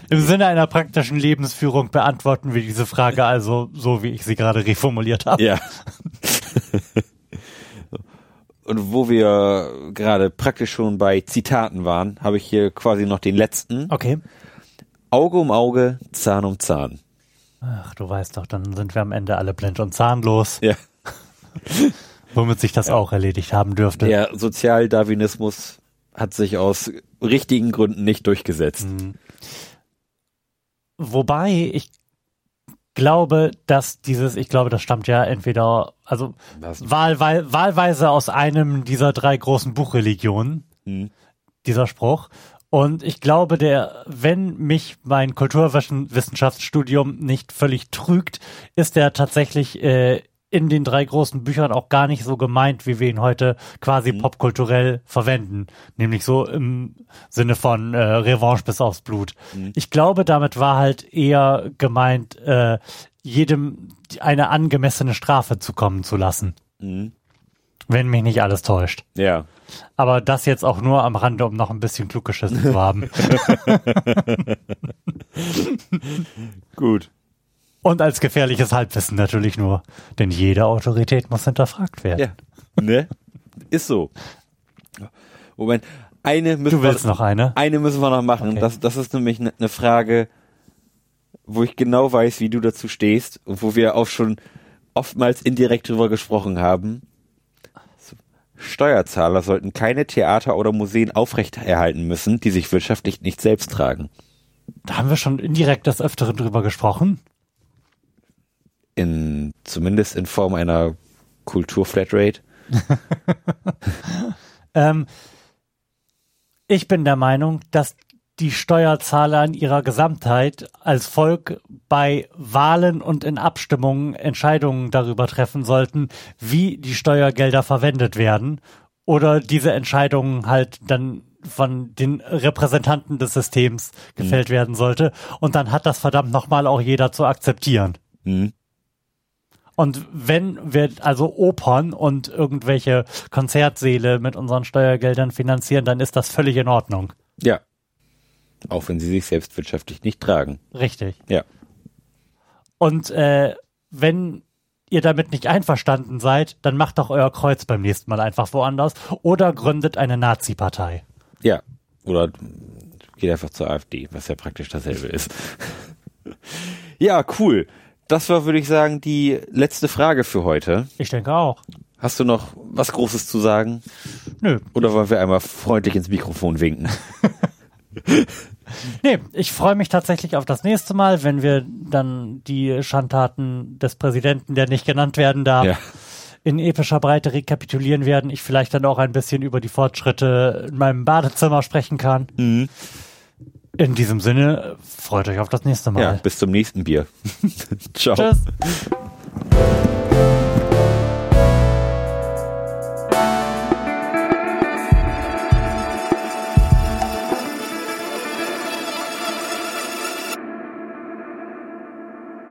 Im Sinne einer praktischen Lebensführung beantworten wir diese Frage also so, wie ich sie gerade reformuliert habe. Ja. (laughs) (laughs) Und wo wir gerade praktisch schon bei Zitaten waren, habe ich hier quasi noch den letzten. Okay. Auge um Auge, Zahn um Zahn. Ach, du weißt doch, dann sind wir am Ende alle blind und zahnlos, Ja. (laughs) womit sich das auch erledigt haben dürfte. Der Sozialdarwinismus hat sich aus richtigen Gründen nicht durchgesetzt. Wobei ich glaube, dass dieses, ich glaube, das stammt ja entweder, also Was? wahlwei wahlweise aus einem dieser drei großen Buchreligionen, Mhm. dieser Spruch. Und ich glaube, der, wenn mich mein Kulturwissenschaftsstudium nicht völlig trügt, ist der tatsächlich äh, in den drei großen Büchern auch gar nicht so gemeint, wie wir ihn heute quasi popkulturell verwenden. Nämlich so im Sinne von äh, Revanche bis aufs Blut. Ich glaube, damit war halt eher gemeint, äh, jedem eine angemessene Strafe zukommen zu lassen. Mhm. Wenn mich nicht alles täuscht. Ja. Aber das jetzt auch nur am Rande, um noch ein bisschen klug geschissen zu haben. (laughs) Gut. Und als gefährliches Halbwissen natürlich nur. Denn jede Autorität muss hinterfragt werden. Ja. Ne? Ist so. Moment. Eine müssen Du willst wir, noch eine? Eine müssen wir noch machen. Okay. Das, das ist nämlich eine ne Frage, wo ich genau weiß, wie du dazu stehst und wo wir auch schon oftmals indirekt drüber gesprochen haben. Steuerzahler sollten keine Theater oder Museen aufrechterhalten müssen, die sich wirtschaftlich nicht selbst tragen. Da haben wir schon indirekt des Öfteren drüber gesprochen. In, zumindest in Form einer Kultur-Flatrate. (laughs) Ähm, ich bin der Meinung, dass die Steuerzahler in ihrer Gesamtheit als Volk bei Wahlen und in Abstimmungen Entscheidungen darüber treffen sollten, wie die Steuergelder verwendet werden oder diese Entscheidungen halt dann von den Repräsentanten des Systems gefällt werden sollte. Und dann hat das verdammt nochmal auch jeder zu akzeptieren. Mhm. Und wenn wir also Opern und irgendwelche Konzertsäle mit unseren Steuergeldern finanzieren, dann ist das völlig in Ordnung. Ja. Auch wenn sie sich selbst wirtschaftlich nicht tragen. Richtig. Ja. Und äh, wenn ihr damit nicht einverstanden seid, dann macht doch euer Kreuz beim nächsten Mal einfach woanders oder gründet eine Nazi-Partei. Ja. Oder geht einfach zur AfD, was ja praktisch dasselbe ist. (laughs) ja, cool. Das war, würde ich sagen, die letzte Frage für heute. Ich denke auch. Hast du noch was Großes zu sagen? Nö. Oder wollen wir einmal freundlich ins Mikrofon winken? (laughs) Nee, ich freue mich tatsächlich auf das nächste Mal, wenn wir dann die Schandtaten des Präsidenten, der nicht genannt werden darf, Ja. in epischer Breite rekapitulieren werden. Ich vielleicht dann auch ein bisschen über die Fortschritte in meinem Badezimmer sprechen kann. Mhm. In diesem Sinne, freut euch auf das nächste Mal. Ja, bis zum nächsten Bier. (laughs) Ciao. Tschüss.